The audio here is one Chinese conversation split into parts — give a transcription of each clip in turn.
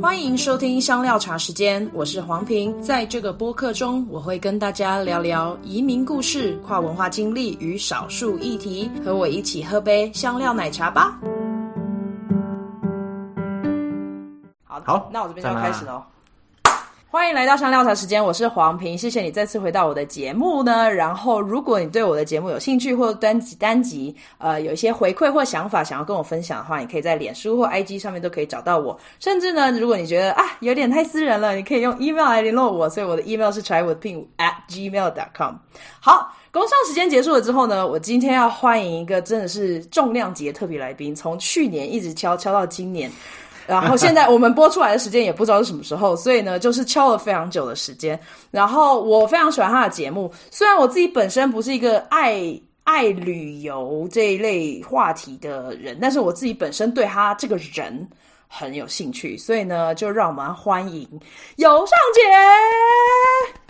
欢迎收听香料茶时间，我是黄平。在这个播客中，我会跟大家聊聊移民故事、跨文化经历与少数议题。和我一起喝杯香料奶茶吧。好，好，那我这边就要开始喽。欢迎来到香料茶时间，我是黄平，谢谢你再次回到我的节目呢。然后，如果你对我的节目有兴趣，或单集单集呃有一些回馈或想法想要跟我分享的话，你可以在脸书或 IG 上面都可以找到我。甚至呢，如果你觉得啊有点太私人了，你可以用 email 来联络我。所以我的 email 是 chaiwithping at gmail dot com。好，工商时间结束了之后呢，我今天要欢迎一个真的是重量级的特别来宾，从去年一直敲敲到今年。然后现在我们播出来的时间也不知道是什么时候，所以呢，就是敲了非常久的时间。然后我非常喜欢他的节目，虽然我自己本身不是一个爱爱旅游这一类话题的人，但是我自己本身对他这个人很有兴趣，所以呢，就让我们欢迎尤尚杰。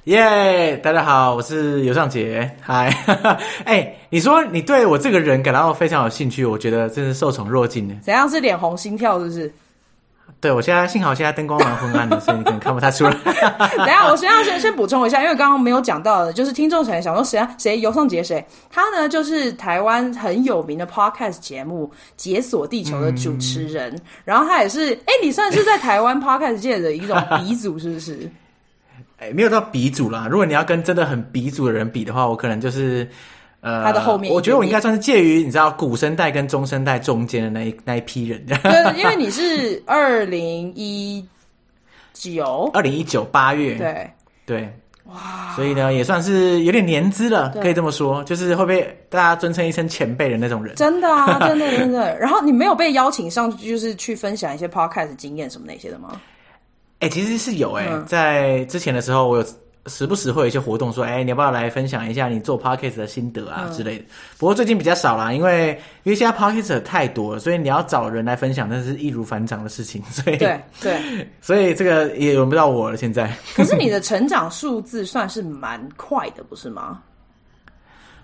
耶，yeah, 大家好，我是尤尚杰。嗨，哎，你说你对我这个人感到非常有兴趣，我觉得真是受宠若惊呢。怎样是脸红心跳，是不是？对，我现在幸好现在灯光蛮昏暗的，所以你可能看不太出来。等下，我先要先先补充一下，因为刚刚没有讲到的，就是听众可能想说谁谁尤宋杰谁？他呢就是台湾很有名的 podcast 节目《解锁地球》的主持人，嗯、然后他也是，哎，你算是在台湾 podcast 界的一种鼻祖，是不是？哎，没有到鼻祖啦。如果你要跟真的很鼻祖的人比的话，我可能就是。呃，他的后面，我觉得我应该算是介于你知道古生代跟中生代中间的那一那一批人。对，因为你是二零一九，二零一九八月，对对，哇，所以呢也算是有点年资了，可以这么说，就是会被大家尊称一声前辈的那种人。真的啊，真的真的。然后你没有被邀请上去，就是去分享一些 podcast 经验什么那些的吗？哎、欸，其实是有哎、欸，嗯、在之前的时候我有。时不时会有一些活动，说，哎，你要不要来分享一下你做 podcast 的心得啊、嗯、之类的？不过最近比较少啦，因为因为现在 podcast 太多了，所以你要找人来分享，那是易如反掌的事情。所以对对，所以这个也轮不到我了。现在，可是你的 成长数字算是蛮快的，不是吗？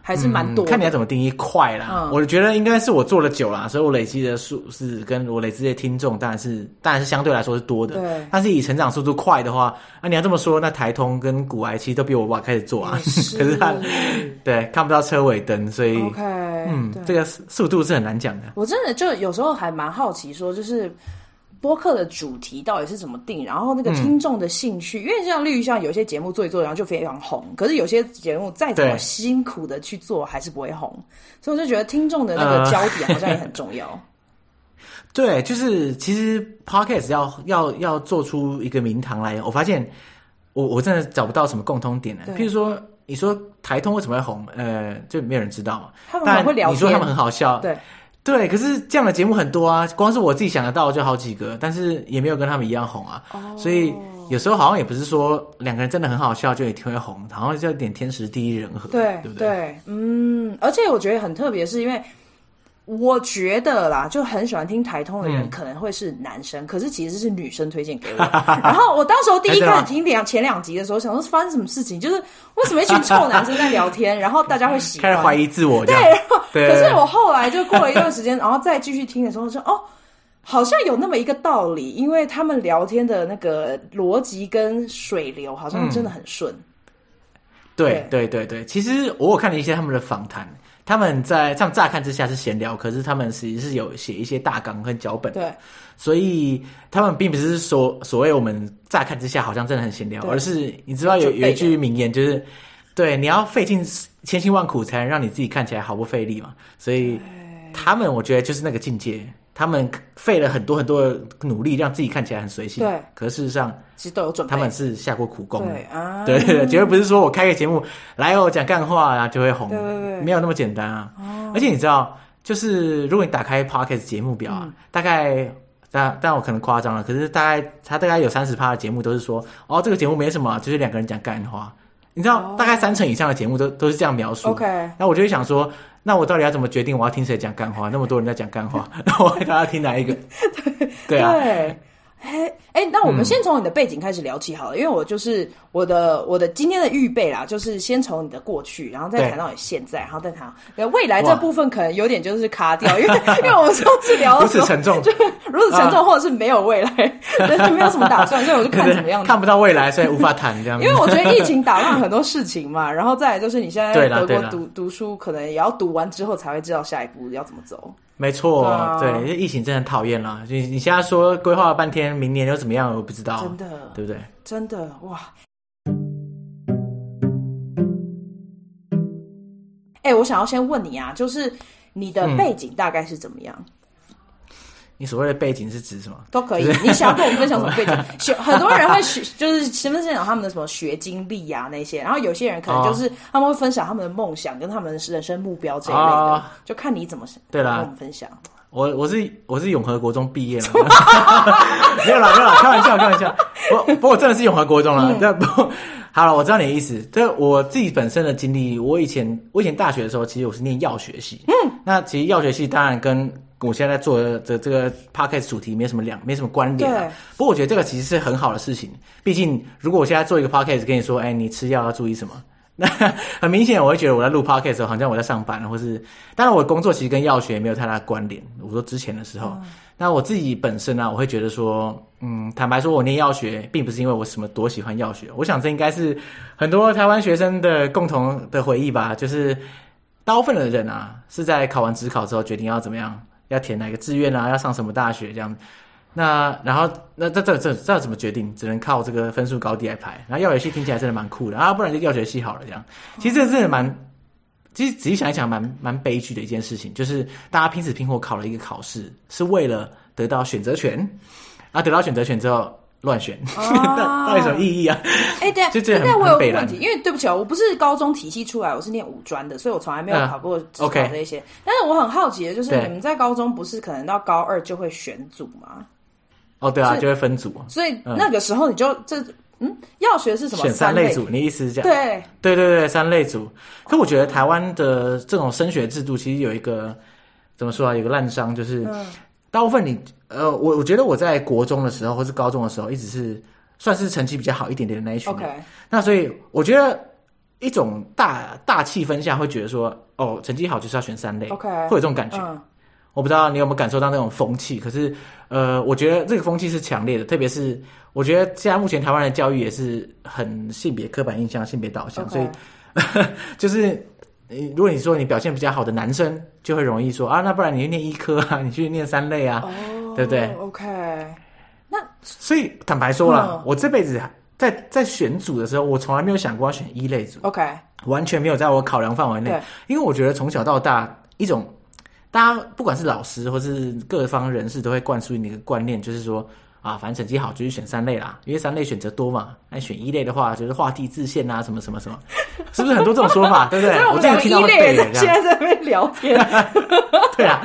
还是蛮多、嗯，看你要怎么定义快啦。嗯、我觉得应该是我做了久啦，所以我累积的数是跟我累积的听众，当然是当然是相对来说是多的。对，但是以成长速度快的话，那、啊、你要这么说，那台通跟古癌其实都比我晚开始做啊。是 可是他对看不到车尾灯，所以 OK，嗯，这个速度是很难讲的。我真的就有时候还蛮好奇，说就是。播客的主题到底是怎么定？然后那个听众的兴趣，嗯、因为像例如像有些节目做一做，然后就非常红。可是有些节目再怎么辛苦的去做，还是不会红。所以我就觉得听众的那个焦点好像也很重要。呃、对，就是其实 Podcast 要要要做出一个名堂来，我发现我我真的找不到什么共通点的。譬如说，你说台通为什么会红？呃，就没有人知道嘛。他们很会聊天，你说他们很好笑，对。对，可是这样的节目很多啊，光是我自己想得到就好几个，但是也没有跟他们一样红啊。Oh. 所以有时候好像也不是说两个人真的很好笑就一定会红，好像就有点天时地利人和，对对不对？对，嗯，而且我觉得很特别，是因为。我觉得啦，就很喜欢听台通的人可能会是男生，嗯、可是其实是女生推荐给我。然后我当时候第一开始听两前两集的时候，想说发生什么事情，就是为什么一群臭男生在聊天，然后大家会喜欢，开始怀疑自我。对，然后可是我后来就过了一段时间，然后再继续听的时候说，说哦，好像有那么一个道理，因为他们聊天的那个逻辑跟水流好像真的很顺。嗯、对对对对，其实我有看了一些他们的访谈。他们在这样乍看之下是闲聊，可是他们实际是有写一些大纲跟脚本。对，所以他们并不是说所谓我们乍看之下好像真的很闲聊，而是你知道有有一句名言就是，对，你要费尽千辛万苦才能让你自己看起来毫不费力嘛。所以他们我觉得就是那个境界。他们费了很多很多的努力，让自己看起来很随性。对，可事实上，其实都有准备。他们是下过苦功的。对啊，对对对，绝对不是说我开个节目来哦讲干话啊就会红。对对对，没有那么简单啊。而且你知道，就是如果你打开 Pocket 节目表啊，大概但但我可能夸张了，可是大概他大概有三十趴的节目都是说，哦，这个节目没什么，就是两个人讲干话。你知道，大概三成以上的节目都都是这样描述。OK，那我就会想说。那我到底要怎么决定我要听谁讲干话？那么多人在讲干话，那我给大家听哪一个？对对啊，对，哎哎，那我们先从你的背景开始聊起好了，嗯、因为我就是我的我的今天的预备啦，就是先从你的过去，然后再谈到你现在，然后再谈未来这部分可能有点就是卡掉，因为 因为我们上次聊的时候如此沉重，就如此沉重，啊、或者是没有未来，就没有什么打算，所以我就看怎么样，看不到未来，所以无法谈这样。因为我觉得疫情打乱很多事情嘛，然后再来就是你现在在德国读读书，可能也要读完之后才会知道下一步要怎么走。没错，对，因为疫情真的很讨厌了。你你现在说规划了半天，明年又怎么样？我不知道，真的，对不对？真的哇！哎，我想要先问你啊，就是你的背景大概是怎么样？嗯你所谓的背景是指什么？都可以。你想要跟我们分享什么背景？学很多人会学，就是十分享他们的什么学经历呀那些。然后有些人可能就是他们会分享他们的梦想跟他们的人生目标这一类的，哦、就看你怎么对啦，跟我们分享。我我是我是永和国中毕业了，没有啦没有啦，开玩笑开玩笑。不不过我真的是永和国中了。这、嗯、不好了，我知道你的意思。这我自己本身的经历，我以前我以前大学的时候，其实我是念药学系。嗯，那其实药学系当然跟我现在在做的这这个 podcast 主题没什么两没什么关联啊。不过我觉得这个其实是很好的事情。毕竟如果我现在做一个 podcast 跟你说，哎，你吃药要注意什么？那很明显我会觉得我在录 podcast 的时候，好像我在上班，或是当然我的工作其实跟药学没有太大的关联。我说之前的时候，嗯、那我自己本身呢、啊，我会觉得说，嗯，坦白说，我念药学并不是因为我什么多喜欢药学。我想这应该是很多台湾学生的共同的回忆吧。就是大部分的人啊，是在考完职考之后决定要怎么样。要填哪个志愿啊？要上什么大学？这样，那然后那这这这这怎么决定？只能靠这个分数高低来排。然后药学系听起来真的蛮酷的啊，不然就药学系好了。这样，其实这真的蛮，其实仔细想一想蛮，蛮蛮悲剧的一件事情，就是大家拼死拼活考了一个考试，是为了得到选择权，啊，得到选择权之后。乱选，那到底什么意义啊？哎、欸，对啊，就这样。我有个问题，因为对不起啊，我不是高中体系出来，我是念五专的，所以我从来没有考过指考这些。Uh. 但是我很好奇的就是，你们在高中不是可能到高二就会选组吗？哦，对啊，就会分组。所以那个时候你就这嗯，药学是什么？选三类组，你意思是这样？对，对对对，三类组。可我觉得台湾的这种升学制度其实有一个怎么说啊？有个烂伤就是。嗯大部分你呃，我我觉得我在国中的时候或是高中的时候，一直是算是成绩比较好一点点的那一群。OK，那所以我觉得一种大大气氛下会觉得说，哦，成绩好就是要选三类，OK，会有这种感觉。嗯、我不知道你有没有感受到那种风气，可是呃，我觉得这个风气是强烈的，特别是我觉得现在目前台湾的教育也是很性别刻板印象、性别导向.所以 就是。如果你说你表现比较好的男生，就会容易说啊，那不然你去念医科啊，你去念三类啊，哦、对不对？OK，那所以坦白说了，嗯、我这辈子在在选组的时候，我从来没有想过要选一类组，OK，完全没有在我考量范围内，因为我觉得从小到大一种，大家不管是老师或是各方人士都会灌输你一个观念，就是说。啊，反正成绩好就去选三类啦，因为三类选择多嘛。那选一类的话，就是画地自限啊，什么什么什么，是不是很多这种说法？对不对？我这个听到会背的。现在在那边聊天，对啊，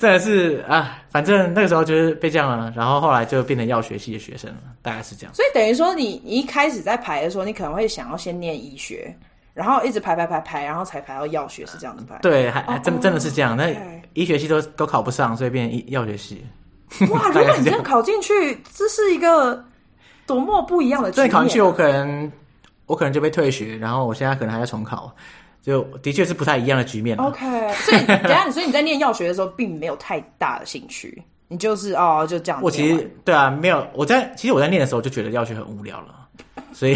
真的是啊，反正那个时候就是被这样了，然后后来就变成药学系的学生了，大概是这样。所以等于说你，你你一开始在排的时候，你可能会想要先念医学，然后一直排排排排，然后才排到药学，是这样的排？对，还还真真的是这样。那医学系都都考不上，所以变成医药学系。哇！如果你这样考进去，这是一个多么不一样的局面。对，考进去我可能我可能就被退学，然后我现在可能还要重考，就的确是不太一样的局面。OK，所以 等下，所以你在念药学的时候，并没有太大的兴趣，你就是哦，就这样。我其实对啊，没有。我在其实我在念的时候就觉得药学很无聊了。所以，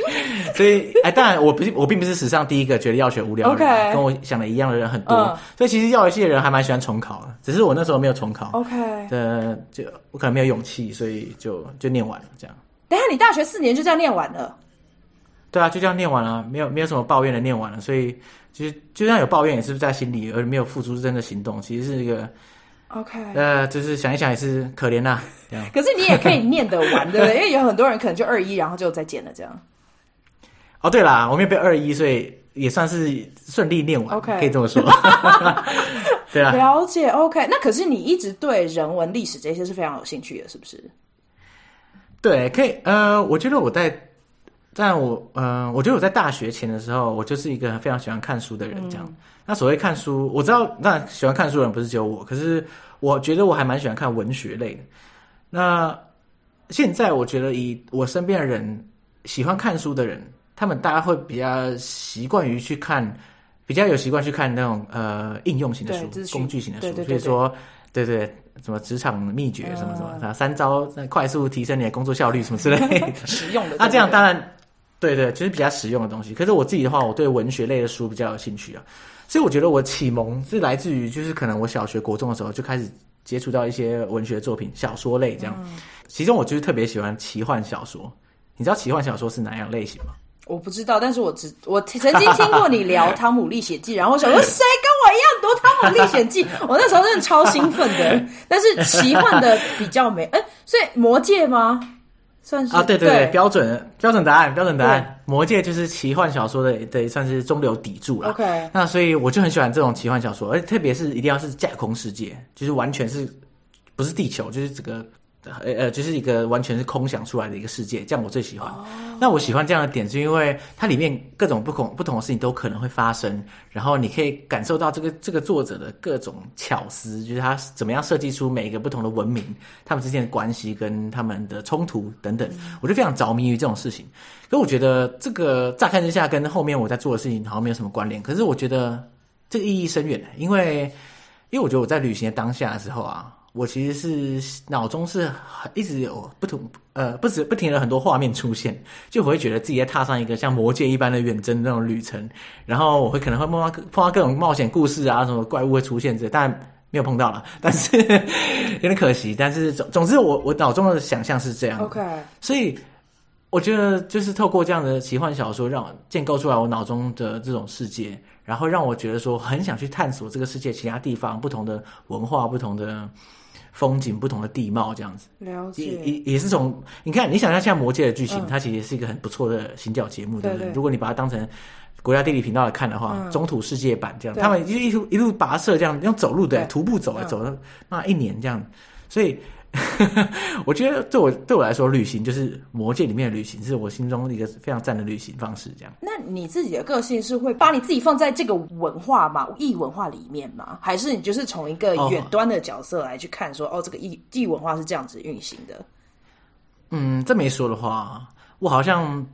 所以，哎，当然，我不是，我并不是史上第一个觉得药学无聊的人，Okay. 跟我想的一样的人很多。Uh. 所以，其实药学系的人还蛮喜欢重考的，只是我那时候没有重考。OK，呃，就我可能没有勇气，所以就就念完了这样。等下，你大学四年就这样念完了？对啊，就这样念完了，没有没有什么抱怨的念完了。所以，其实就算有抱怨，也是在心里，而没有付出真的行动。其实是一个。OK，呃，就是想一想也是可怜呐、啊。可是你也可以念得完，对不对？因为有很多人可能就二一，然后就再减了这样。哦，对啦，我没有被二一，所以也算是顺利念完。OK，可以这么说。对啊，了解。OK，那可是你一直对人文、历史这些是非常有兴趣的，是不是？对，可以。呃，我觉得我在，在我，呃，我觉得我在大学前的时候，我就是一个非常喜欢看书的人，这样。嗯那所谓看书，我知道，那喜欢看书的人不是只有我，可是我觉得我还蛮喜欢看文学类的。那现在我觉得，以我身边的人喜欢看书的人，他们大家会比较习惯于去看，比较有习惯去看那种呃应用型的书、工具型的书。对对对对，所以说，对对，什么职场秘诀什么什么，嗯、三招快速提升你的工作效率什么之类的，实用的。那这样当然，对对，就是比较实用的东西。可是我自己的话，我对文学类的书比较有兴趣啊。所以我觉得我启蒙是来自于，就是可能我小学、国中的时候就开始接触到一些文学作品、小说类这样。嗯、其中我就是特别喜欢奇幻小说。你知道奇幻小说是哪样类型吗？我不知道，但是我只我曾经听过你聊《汤姆历险记》，然后我想说谁跟我一样读《汤姆历险记》？我那时候真的超兴奋的。但是奇幻的比较没，哎，所以魔戒吗？算是啊，对对对，标准标准答案，标准答案。魔戒就是奇幻小说的，对，算是中流砥柱了。OK，那所以我就很喜欢这种奇幻小说，而且特别是一定要是架空世界，就是完全是不是地球，就是整个。呃呃，就是一个完全是空想出来的一个世界，这样我最喜欢。Oh. 那我喜欢这样的点，是因为它里面各种不同不同的事情都可能会发生，然后你可以感受到这个这个作者的各种巧思，就是他怎么样设计出每一个不同的文明，他们之间的关系跟他们的冲突等等，我就非常着迷于这种事情。可我觉得这个乍看之下跟后面我在做的事情好像没有什么关联，可是我觉得这个意义深远，因为因为我觉得我在旅行的当下的时候啊。我其实是脑中是很一直有不同呃，不止不停的很多画面出现，就我会觉得自己在踏上一个像魔界一般的远征那种旅程，然后我会可能会碰到碰到各种冒险故事啊，什么怪物会出现这，但没有碰到了，但是 有点可惜。但是总总之我我脑中的想象是这样，OK，所以我觉得就是透过这样的奇幻小说，让我建构出来我脑中的这种世界，然后让我觉得说很想去探索这个世界其他地方不同的文化，不同的。风景不同的地貌这样子，了解也也是从你看，你想象像《魔界》的剧情，嗯、它其实是一个很不错的行脚节目，对不对？如果你把它当成国家地理频道来看的话，嗯、中土世界版这样，他们一路一路跋涉这样用走路的徒步走啊走了那一年这样，所以。我觉得对我对我来说，旅行就是《魔界》里面的旅行，是我心中一个非常赞的旅行方式。这样，那你自己的个性是会把你自己放在这个文化嘛异文化里面吗？还是你就是从一个远端的角色来去看说，哦，哦，这个异异文化是这样子运行的？嗯，这么一说的话，我好像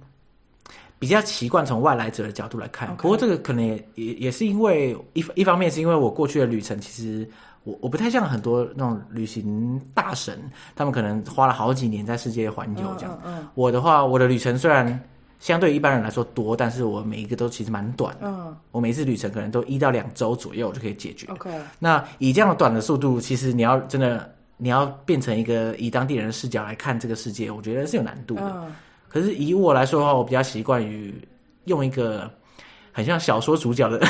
比较习惯从外来者的角度来看。不过这个可能也也也是因为一一方面是因为我过去的旅程其实。我我不太像很多那种旅行大神，他们可能花了好几年在世界环游这样。嗯，嗯，嗯，我的话，我的旅程虽然相对一般人来说多，但是我每一个都其实蛮短。嗯，我每一次旅程可能都一到两周左右就可以解决。OK，那以这样的短的速度，其实你要真的你要变成一个以当地人的视角来看这个世界，我觉得是有难度的。嗯，可是以我来说的话，我比较习惯于用一个。很像小说主角的，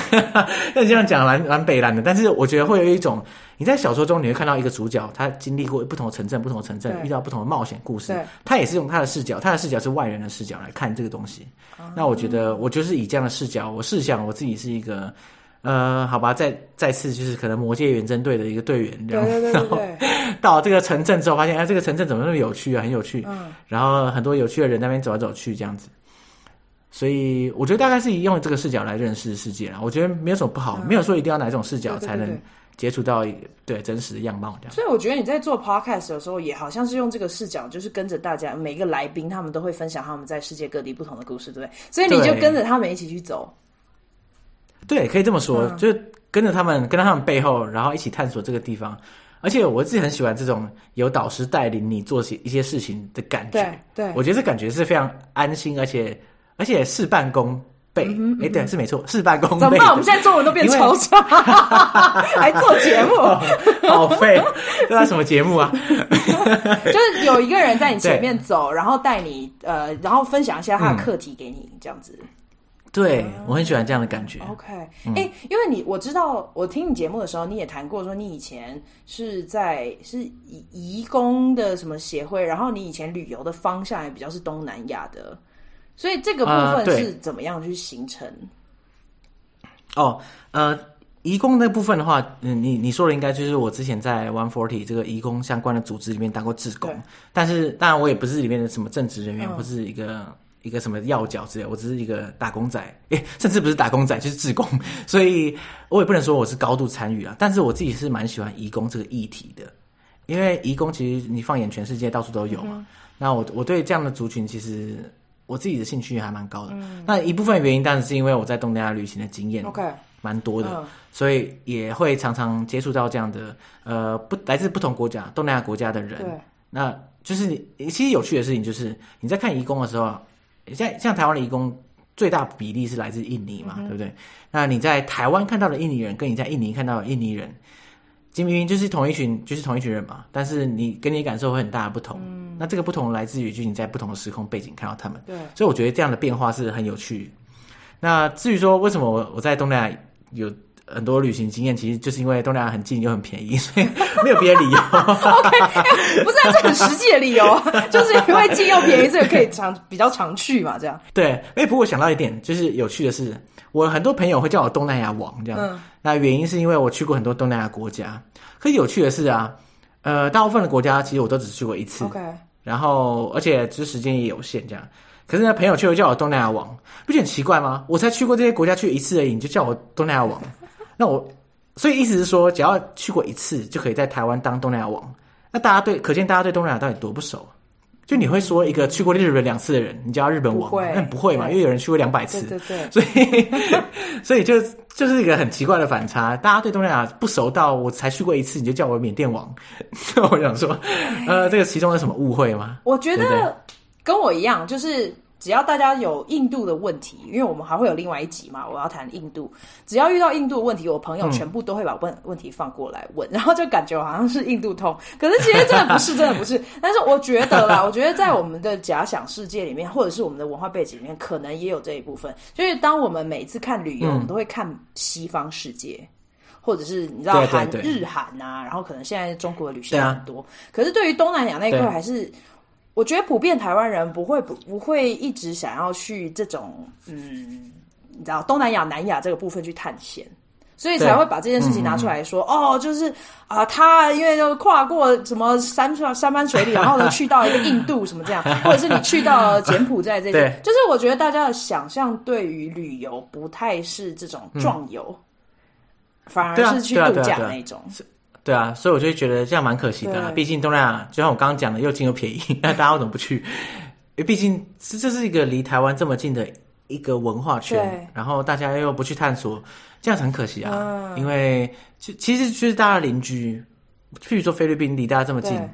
那这样讲蛮蛮北烂的。但是我觉得会有一种，你在小说中你会看到一个主角，他经历过不同的城镇、不同的城镇，遇到不同的冒险故事。他也是用他的视角，他的视角是外人的视角来看这个东西。那我觉得我就是以这样的视角，我试想我自己是一个，呃，好吧，再再次就是可能魔界远征队的一个队员，然后 到这个城镇之后，发现哎，这个城镇怎么那么有趣啊，很有趣。然后很多有趣的人在那边走来走去，这样子。所以我觉得大概是以用这个视角来认识世界啦。我觉得没有什么不好，嗯、没有说一定要哪一种视角才能接触到一个对真实的样貌这样。所以我觉得你在做 podcast 的时候，也好像是用这个视角，就是跟着大家每一个来宾，他们都会分享他们在世界各地不同的故事，对不对？所以你就跟着他们一起去走。对，可以这么说，嗯、就是跟着他们，跟在他们背后，然后一起探索这个地方。而且我自己很喜欢这种有导师带领你做些一些事情的感觉。对，对我觉得这感觉是非常安心，而且。而且事半功倍，哎、嗯嗯欸，对，是没错，事半功倍。怎么办？我们现在中文都变超差，为 还做节目，好废！这是什么节目啊？就是有一个人在你前面走，然后带你，呃，然后分享一下他的课题给你，嗯、这样子。对，我很喜欢这样的感觉。OK，哎、嗯欸，因为你我知道，我听你节目的时候，你也谈过说，你以前是在是移移工的什么协会，然后你以前旅游的方向也比较是东南亚的。所以这个部分是怎么样去形成？呃、哦，呃，移工那部分的话，嗯，你你说的应该就是我之前在 One Forty 这个移工相关的组织里面当过志工，但是当然我也不是里面的什么正职人员，或是一个、嗯、一个什么要角之类，我只是一个打工仔，诶，甚至不是打工仔，就是志工，所以我也不能说我是高度参与啊。但是我自己是蛮喜欢移工这个议题的。因为移工其实你放眼全世界到处都有嘛。嗯、那我我对这样的族群其实我自己的兴趣还蛮高的。嗯、那一部分原因当然是因为我在东南亚旅行的经验，OK，蛮多的，嗯、所以也会常常接触到这样的呃不来自不同国家东南亚国家的人。那就是你其实有趣的事情就是你在看移工的时候，像像台湾的移工。最大比例是来自印尼嘛，嗯、对不对？那你在台湾看到的印尼人，跟你在印尼看到的印尼人，明明就是同一群，就是同一群人嘛，但是你跟你感受会很大的不同。嗯、那这个不同来自于，就是你在不同的时空背景看到他们。对，所以我觉得这样的变化是很有趣。那至于说为什么我我在东南亚有？很多旅行经验其实就是因为东南亚很近又很便宜，所以没有别的理由。OK，不是，这很实际的理由，就是因为近又便宜，所以可以常比较常去嘛，这样。对，哎，不过我想到一点，就是有趣的是，我很多朋友会叫我东南亚王这样。嗯。那原因是因为我去过很多东南亚国家，可是有趣的是啊，呃，大部分的国家其实我都只去过一次。OK。然后，而且其实时间也有限，这样。可是呢，朋友却会叫我东南亚王，不觉得很奇怪吗？我才去过这些国家去一次而已，你就叫我东南亚王。那我，所以意思是说，只要去过一次，就可以在台湾当东南亚王。那大家对，可见大家对东南亚到底多不熟？就你会说一个去过日本两次的人，你叫日本王？那不，不会嘛？因为有人去过两百次，对对对。所以，所以就就是一个很奇怪的反差。大家对东南亚不熟到我才去过一次，你就叫我缅甸王？我想说，呃，这个其中有什么误会吗？我觉得跟我一样，就是。只要大家有印度的问题，因为我们还会有另外一集嘛，我要谈印度。只要遇到印度的问题，我朋友全部都会把问问题放过来问，嗯、然后就感觉好像是印度通。可是其实真的不是，真的不是。但是我觉得啦，我觉得在我们的假想世界里面，或者是我们的文化背景里面，可能也有这一部分。就是当我们每次看旅游，嗯、我们都会看西方世界，或者是你知道韩日韩啊，然后可能现在中国的旅行很多。啊、可是对于东南亚那一块，还是。我觉得普遍台湾人不会不不会一直想要去这种嗯，你知道东南亚、南亚这个部分去探险，所以才会把这件事情拿出来说。哦，就是啊、呃，他因为就跨过什么山山山水里，然后呢去到一个印度什么这样，或者是你去到柬埔寨这些，就是我觉得大家的想象对于旅游不太是这种壮游，嗯、反而是去度假那种。对啊，所以我就觉得这样蛮可惜的啦。毕竟东南亚就像我刚刚讲的，又近又便宜，那大家为什么不去？因 为毕竟这这是一个离台湾这么近的一个文化圈，然后大家又不去探索，这样很可惜啊。嗯、因为其其实就是大家邻居，譬如说菲律宾离大家这么近，对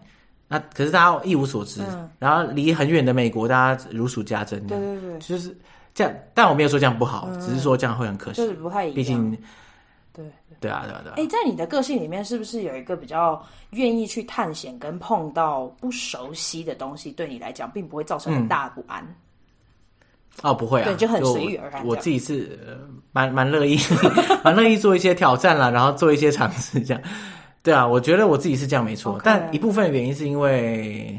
那可是大家一无所知。嗯、然后离很远的美国，大家如数家珍。对对对，就是这样。但我没有说这样不好，嗯、只是说这样会很可惜。就是不太一样。毕竟。对对啊，对啊，对啊！哎，在你的个性里面，是不是有一个比较愿意去探险，跟碰到不熟悉的东西，对你来讲，并不会造成很大的不安？嗯、哦，不会啊，对，就很随遇而安。我自己是蛮蛮乐意，蛮乐意做一些挑战啦，然后做一些尝试，这样。对啊，我觉得我自己是这样没错，Okay. 但一部分原因是因为，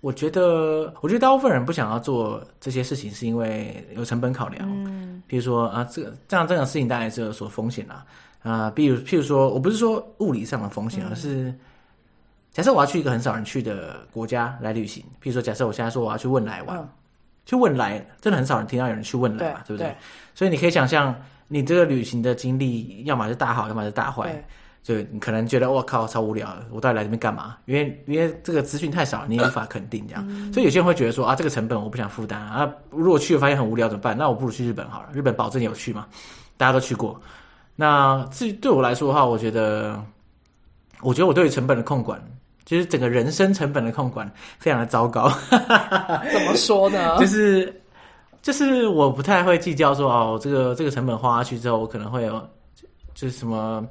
我觉得，我觉得大部分人不想要做这些事情，是因为有成本考量。嗯，比如说啊，这个这样这样的事情当然是有所风险啦。啊，比如譬如说，我不是说物理上的风险，而是假设我要去一个很少人去的国家来旅行。譬如说，假设我现在说我要去汶莱玩，去汶莱真的很少人听到有人去汶莱嘛，对不对？所以你可以想象，你这个旅行的经历，要么是大好，要么是大坏。就你可能觉得我靠超无聊，我到底来这边干嘛？因为因为这个资讯太少，你也无法肯定这样。嗯、所以有些人会觉得说啊，这个成本我不想负担啊。如果去了发现很无聊怎么办？那我不如去日本好了，日本保证有趣嘛，大家都去过。那至于对我来说的话，我觉得，我觉得我对于成本的控管，就是整个人生成本的控管非常的糟糕。怎么说呢？就是就是我不太会计较说哦，这个这个成本花下去之后，我可能会有就是什么。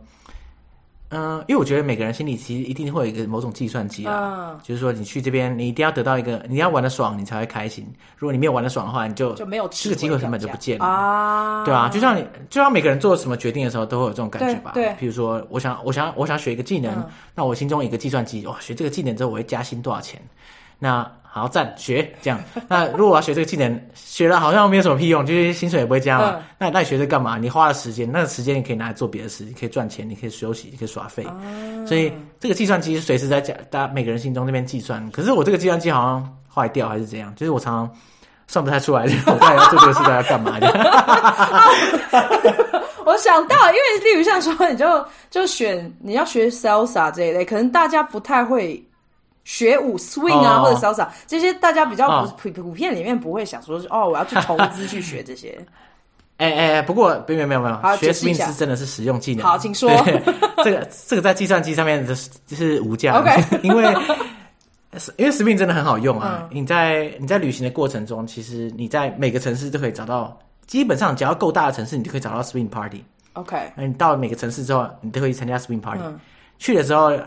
嗯，因为我觉得每个人心里其实一定会有一个某种计算机啊，嗯、就是说你去这边，你一定要得到一个，你要玩的爽，你才会开心。如果你没有玩的爽的话，你就就没有这个机会成本就不见了啊。对啊，就像你，就像每个人做什么决定的时候都会有这种感觉吧。对，比，如说，我想，我想，我想学一个技能，嗯、那我心中有一个计算机，哇，学这个技能之后我会加薪多少钱？那。好赞，学这样。那如果我要学这个技能，学了好像没有什么屁用，就是薪水也不会加嘛。嗯、那那你学这干嘛？你花了时间，那个时间你可以拿来做别的事，你可以赚钱，你可以休息，你可以耍废。嗯、所以这个计算机随时在讲，大家每个人心中那边计算。可是我这个计算机好像坏掉还是怎样？就是我常常算不太出来，我到底要做这个事，大家干嘛？我想到，因为例如像说，你就就选你要学 salsa 这一类，可能大家不太会学舞 swing 啊，哦、或者 salsa 这些，大家比较普普遍里面不会想说是，哦，我要去投资去学这些。哎哎哎，不过没有没有没有，学 swing 是真的是实用技能。好，请说。这个这个在计算机上面就是就是无价，Okay. 因为因为 swing 真的很好用啊。嗯、你在你在旅行的过程中，其实你在每个城市都可以找到。基本上，只要够大的城市，你就可以找到 swing party。OK，那你到了每个城市之后，你都可以参加 swing party。嗯、去的时候，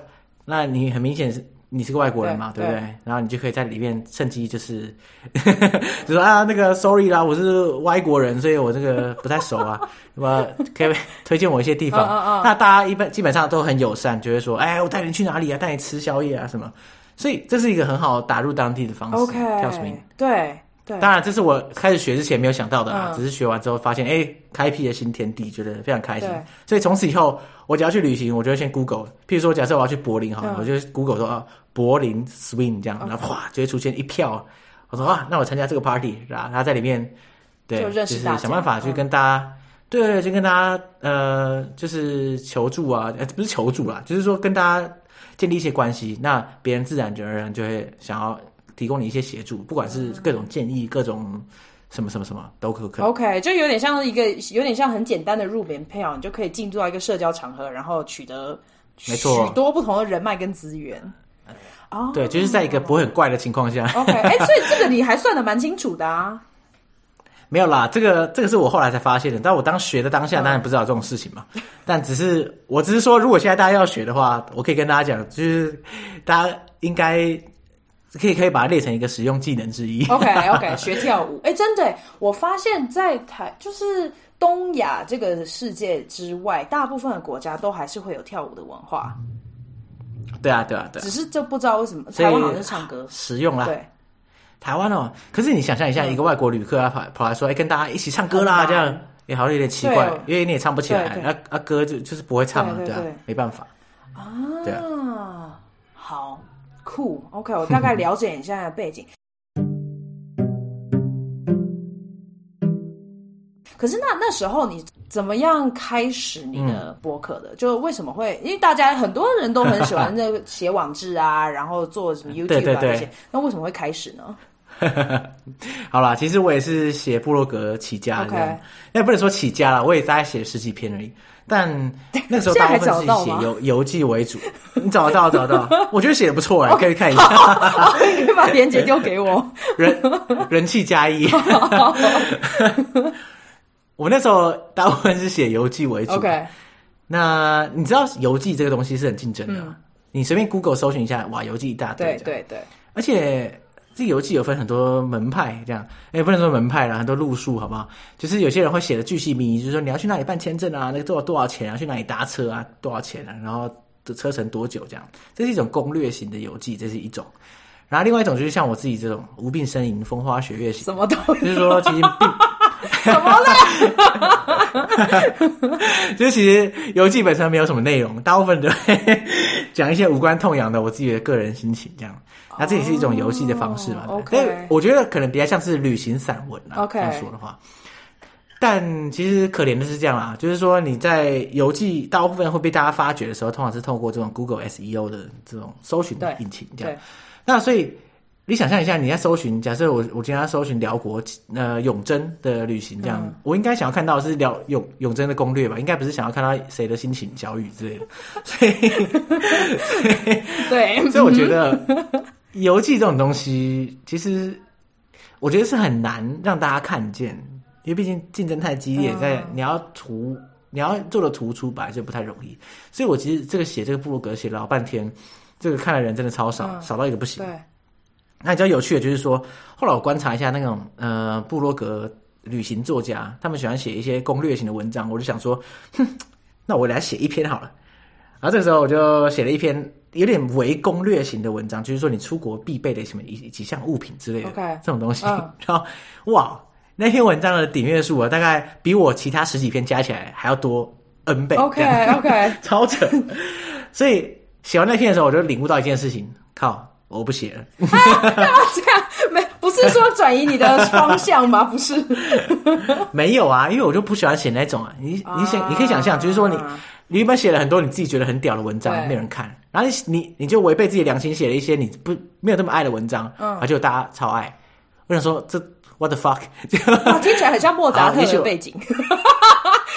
那你很明显是你是个外国人嘛，对，对不对？对，然后你就可以在里面趁机就是，就说啊，那个 sorry 啦，我是外国人，所以我这个不太熟啊，那么可以推荐我一些地方。那大家一般基本上都很友善，就会说，哎，我带你去哪里啊？带你吃宵夜啊什么？所以这是一个很好打入当地的方式。OK，跳 swing。对。对当然，这是我开始学之前没有想到的啊！嗯、只是学完之后发现，哎，开辟了新天地，觉得非常开心。所以从此以后，我只要去旅行，我就会先 Google。譬如说，假设我要去柏林哈，嗯、我就 Google 说啊，柏林 Swing 这样，然后哗就会出现一票。我说啊，那我参加这个 party 是吧？他在里面，对，就，就是想办法去跟大家，嗯、对对，就跟大家呃，就是求助啊，不是求助啦，就是说跟大家建立一些关系，那别人自然而然就会想要。提供你一些协助，不管是各种建议，嗯、各种什么什么什么都可可。OK，就有点像一个，有点像很简单的入门票，你就可以进入到一个社交场合，然后取得没错许多不同的人脉跟资源。哦，对，就是在一个不会很怪的情况下。OK，哎、欸，所以这个你还算的蛮清楚的啊。没有啦，这个这个是我后来才发现的，但我当学的当下当然不知道这种事情嘛。嗯、但只是我只是说，如果现在大家要学的话，我可以跟大家讲，就是大家应该。可以可以把它列成一个实用技能之一。OK OK，学跳舞，哎，真的，我发现，在台就是东亚这个世界之外，大部分的国家都还是会有跳舞的文化。对啊，对啊，对。只是就不知道为什么台湾好像是唱歌。实用啦。对，台湾哦，可是你想象一下，一个外国旅客啊跑跑来说，哎，跟大家一起唱歌啦，这样也好像有点奇怪，因为你也唱不起来，啊啊歌就就是不会唱了，对啊，没办法。啊，对啊，好。酷，OK，我大概了解你现在的背景。可是那那时候你怎么样开始你的博客的？嗯、就为什么会？因为大家很多人都很喜欢那 个写网志啊，然后做什么 YouTube 啊这些。对对对，那为什么会开始呢？好啦，其实我也是写部落格起家的，那.不能说起家了，我也大概写了十几篇而已。但那时候大部分是以写游游记为主。你找得到找得到？我觉得写的不错哎，可以看一下。你可以把链接丢给我。人人气加一。我那时候大部分是写游记为主。OK。那你知道游记这个东西是很竞争的。嗯、你随便 Google 搜寻一下，哇，游记一大堆。对对对。而且。这个游记有分很多门派，这样也不能说门派啦，很多路数，好不好？就是有些人会写的巨细靡遗，就是说你要去哪里办签证啊，那个多少多少钱啊？去哪里搭车啊？多少钱啊？然后的车程多久？这样，这是一种攻略型的游记，这是一种。然后另外一种就是像我自己这种无病呻吟、风花雪月型，什么都就是说其实并什么了？就是其实游记本身没有什么内容，大部分都会讲一些无关痛痒的我自己的个人心情，这样。那这也是一种游戏的方式嘛？所以、oh, okay. 我觉得可能比较像是旅行散文啊。这样说的话，但其实可怜的是这样啦，就是说你在游记大部分会被大家发掘的时候，通常是透过这种 Google SEO 的这种搜寻的引擎这样。那所以你想象一下，你在搜寻，假设我我今天要搜寻辽国呃永贞的旅行这样，嗯、我应该想要看到的是辽永永贞的攻略吧？应该不是想要看到谁的心情小雨之类的。所以，对，所以我觉得。游记这种东西，其实我觉得是很难让大家看见，因为毕竟竞争太激烈，在你要图你要做的突出本来就不太容易。所以我其实这个写这个布鲁格写了老半天，这个看的人真的超少，嗯、少到一个不行。对。那比较有趣的就是说，后来我观察一下那种呃部落格旅行作家，他们喜欢写一些攻略型的文章，我就想说，哼，那我来写一篇好了。然后这个时候我就写了一篇。有点为攻略型的文章，就是说你出国必备的什么一几项物品之类的这种东西。嗯、然后哇，那篇文章的点阅数啊，大概比我其他十几篇加起来还要多 N 倍。OK OK，超扯。所以写完那篇的时候，我就领悟到一件事情：靠，我不写了。啊、这样没不是说转移你的方向吗？不是，没有啊，因为我就不喜欢写那种啊。你你想，你可以想象，就是说你你一般写了很多你自己觉得很屌的文章，没有人看，然后你你你就违背自己良心写了一些你不没有那么爱的文章，嗯，而且大家超爱。我想说，这 what the fuck？啊，听起来很像莫扎特的 背景。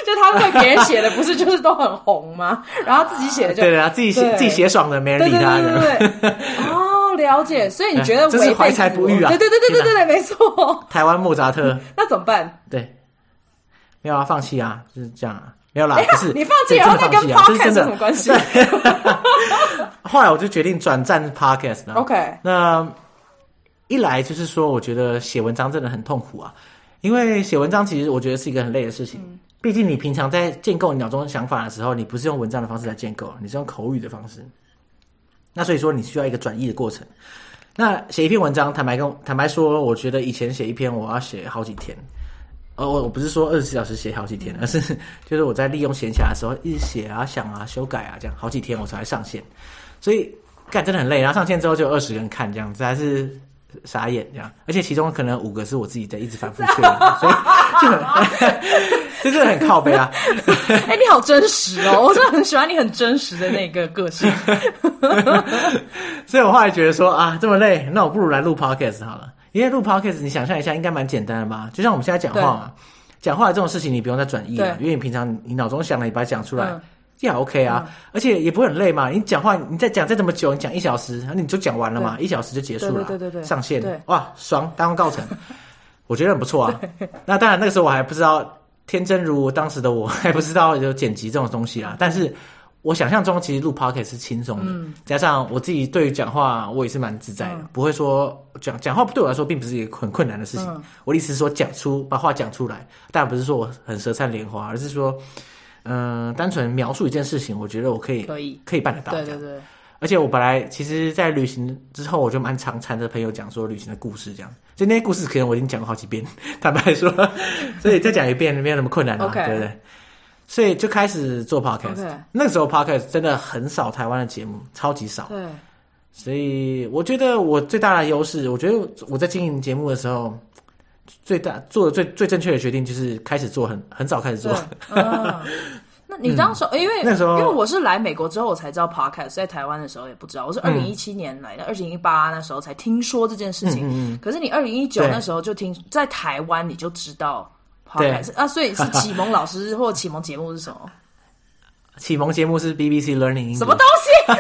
就他为别人写的，不是就是都很红吗？然后自己写的就对啊，自己写自己写爽的，没人理他的。对对对哦，了解。所以你觉得这是怀才不遇啊？对对对对对对对，没错。台湾莫扎特，那怎么办？对，没有啊，放弃啊，就是这样啊，没有啦，不是你放弃，然后再跟 podcast 有什么关系？后来我就决定转战 podcast 了。OK，那一来就是说，我觉得写文章真的很痛苦啊，因为写文章其实我觉得是一个很累的事情。毕竟你平常在建构你脑中的想法的时候，你不是用文章的方式来建构，你是用口语的方式。那所以说你需要一个转译的过程。那写一篇文章，坦白跟坦白说，我觉得以前写一篇我要写好几天。呃，我我不是说二十四小时写好几天，而是 就是我在利用闲暇的时候一直写啊、想啊、修改啊，这样好几天我才上线。所以干真的很累。然后上线之后就二十个人看，这样子还是。傻眼这样，而且其中可能五个是我自己在一直反复 确认，所以就很，就是很靠背啊！哎、欸，你好真实哦，我真的很喜欢你很真实的那个个性。所以我后来觉得说啊，这么累，那我不如来录 podcast 好了。因为录 podcast，你想象一下，应该蛮简单的吧？就像我们现在讲话嘛，讲话的这种事情，你不用再转译了，因为你平常你脑中想了，你把它讲出来。嗯也 OK 啊，嗯、而且也不会很累嘛。你讲话，你再讲再这么久，你讲一小时，你就讲完了嘛，一小时就结束了，对对对对，上线，哇，爽，大功告成，我觉得很不错啊。那当然，那个时候我还不知道，天真如当时的我还不知道有剪辑这种东西啊。但是我想象中，其实录 Podcast 是轻松的，嗯、加上我自己对于讲话，我也是蛮自在的，嗯、不会说讲讲话对我来说并不是一个很困难的事情。嗯、我的意思是说，讲出把话讲出来，当然不是说我很舌灿莲花，而是说。嗯、呃，单纯描述一件事情，我觉得我可以，可以，可以办得到。对对对。而且我本来其实，在旅行之后，我就蛮常缠着朋友讲说旅行的故事，这样。就那些故事，可能我已经讲过好几遍，坦白说，所以再讲一遍没有那么困难了、啊，Okay. 对不对？所以就开始做 podcast。那个时候 podcast 真的很少，台湾的节目超级少。对。所以我觉得我最大的优势，我觉得我在经营节目的时候。最大做的最最正确的决定就是开始做很很早开始做。啊、那你当时、嗯、因为那时候因为我是来美国之后我才知道 podcast，在台湾的时候也不知道。我是二零一七年来的，二零一八那时候才听说这件事情。嗯嗯嗯，可是你二零一九那时候就听在台湾你就知道 podcast 啊，所以是启蒙老师或启蒙节目是什么？启蒙节目是 BBC Learning English。什么东西？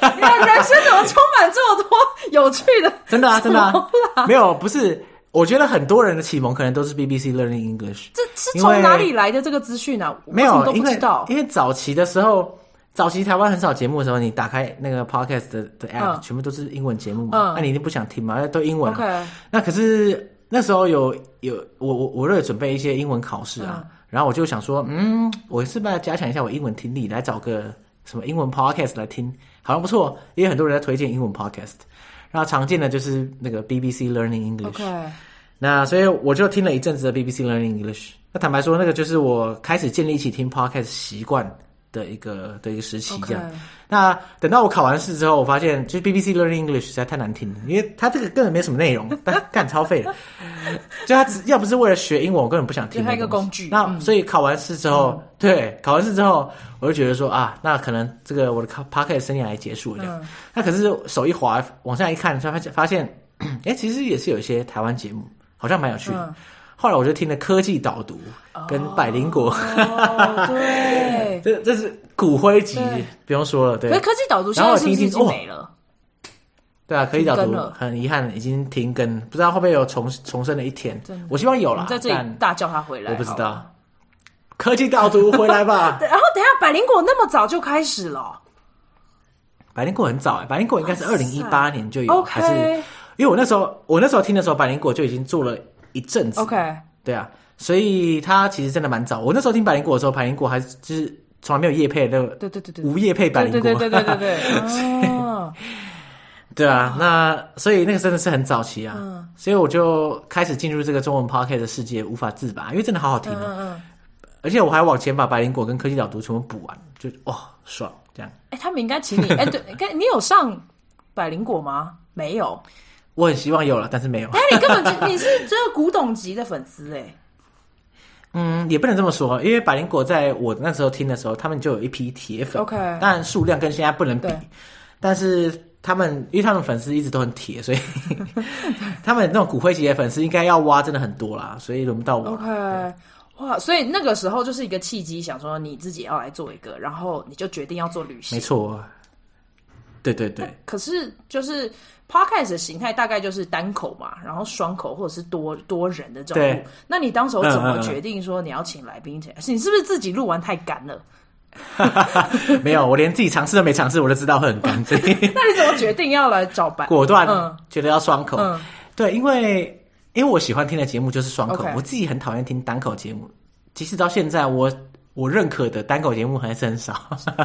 哎，你的人生怎么充满这么多有趣的？真的啊，真的啊，没有，不是。我觉得很多人的启蒙可能都是 BBC Learning English。这是从哪里来的这个资讯啊？没有，都不知道。因为早期的时候，早期台湾很少节目的时候，你打开那个 Podcast 的的 App，全部都是英文节目嘛。那你一定不想听嘛？都英文。那可是那时候有有我我我为了准备一些英文考试啊。然后我就想说，嗯，我是不是要加强一下我英文听力，来找个什么英文 podcast 来听，好像不错，也有很多人在推荐英文 podcast。然后常见的就是那个 BBC Learning English。那所以我就听了一阵子的 BBC Learning English。那坦白说，那个就是我开始建立起听 podcast 习惯。的一个的一个时期这样.那等到我考完试之后，我发现就是 BBC Learning English 实在太难听了，因为它这个根本没什么内容，但干超废了。就它只要不是为了学英文，我根本不想听。它一个工具。那所以考完试之后，嗯、对，考完试之后，我就觉得说啊，那可能这个我的 p a r k e t 生涯结束了这样。嗯、那可是手一滑往下一看，才发现发现，哎，其实也是有一些台湾节目，好像蛮有趣的。嗯后来我就听了科技导读跟百灵果，哦，对，这这是骨灰级，不用说了，对。科技导读现在是不是已经没了？对啊，科技导读很遗憾已经停更，不知道会不会有重重生的一天。我希望有啦，在这里大叫他回来。我不知道，科技导读回来吧。然后等下，百灵果那么早就开始了。百灵果很早哎，百灵果应该是二零一八年就有，还是因为我那时候我那时候听的时候，百灵果就已经做了。一阵子，OK，对啊，所以他其实真的蛮早。我那时候听百灵果的时候，百灵果还是就是从来没有业配的，对对对对，无业配百灵果，对对对对对对，哦，对啊，那所以那个真的是很早期啊，所以我就开始进入这个中文 Podcast 的世界，无法自拔，因为真的好好听啊，而且我还往前把百灵果跟科技导读全部补完，就哇爽这样。哎，他们应该请你，哎，对，你你有上百灵果吗？没有。我很希望有了，但是没有。哎，你根本就你是这个古董级的粉丝哎。嗯，也不能这么说，因为百灵果在我那时候听的时候，他们就有一批铁粉。OK，当然数量跟现在不能比，但是他们因为他们粉丝一直都很铁，所以 他们那种骨灰级的粉丝应该要挖真的很多啦，所以轮不到我。OK，哇，所以那个时候就是一个契机，想说你自己要来做一个，然后你就决定要做旅行。没错，对对对。可是就是。Podcast 的形态大概就是单口嘛，然后双口或者是多多人的这种。对。那你当时怎么决定说你要请来宾？请、嗯嗯嗯、你是不是自己录完太干了？没有，我连自己尝试都没尝试，我就知道会很干。那你怎么决定要来找白？果断，觉得要双口。嗯、对，因为因为我喜欢听的节目就是双口.我自己很讨厌听单口节目。即使到现在我。我认可的单口节目还是很少，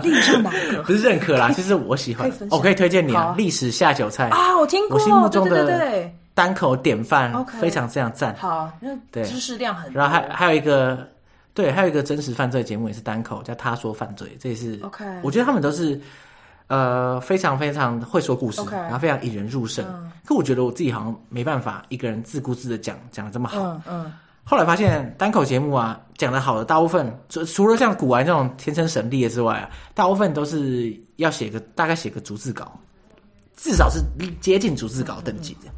例如哪个？不是认可啦，就是我喜欢，我可以推荐你啊，历史下酒菜啊，我听过，我心目中的单口典范，非常非常赞。好，对，知识量很。然后还还有一个，对，还有一个真实犯罪节目也是单口，叫他说犯罪，这也是 OK。我觉得他们都是呃非常非常会说故事，然后非常引人入胜。可我觉得我自己好像没办法一个人自顾自的讲讲的这么好，嗯。后来发现单口节目啊，讲的好的大部分，除除了像古玩这种天生神力的之外啊，大部分都是要写个大概写个逐字稿，至少是接近逐字稿等级的。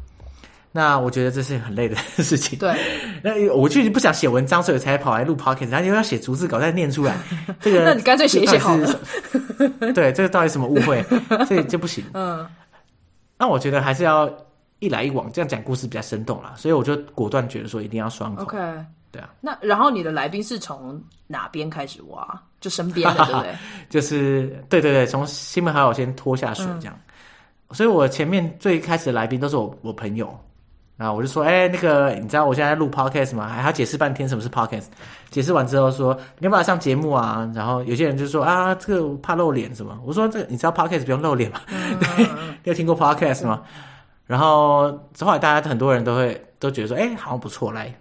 那我觉得这是很累的事情。对，那我就不想写文章，所以才跑来录 podcast，然后又要写逐字稿再念出来。这个，那你干脆写一写好了。对，这个到底什么误会？所以就不行。嗯，那我觉得还是要。一来一往，这样讲故事比较生动啦，所以我就果断觉得说一定要双口。OK，对啊。那然后你的来宾是从哪边开始挖？就身边的，对不对？就是对对对，从亲朋好友先拖下水这样。嗯、所以我前面最开始的来宾都是我我朋友，然后我就说，哎、欸，那个你知道我现在录 podcast 吗？还要解释半天什么是 podcast。解释完之后说，你要不要上节目啊？然后有些人就说啊，这个怕露脸什么？我说这个你知道 podcast 不用露脸吗？嗯、对，你有听过 podcast 吗？然后后来大家很多人都会都觉得说，哎，好像不错，来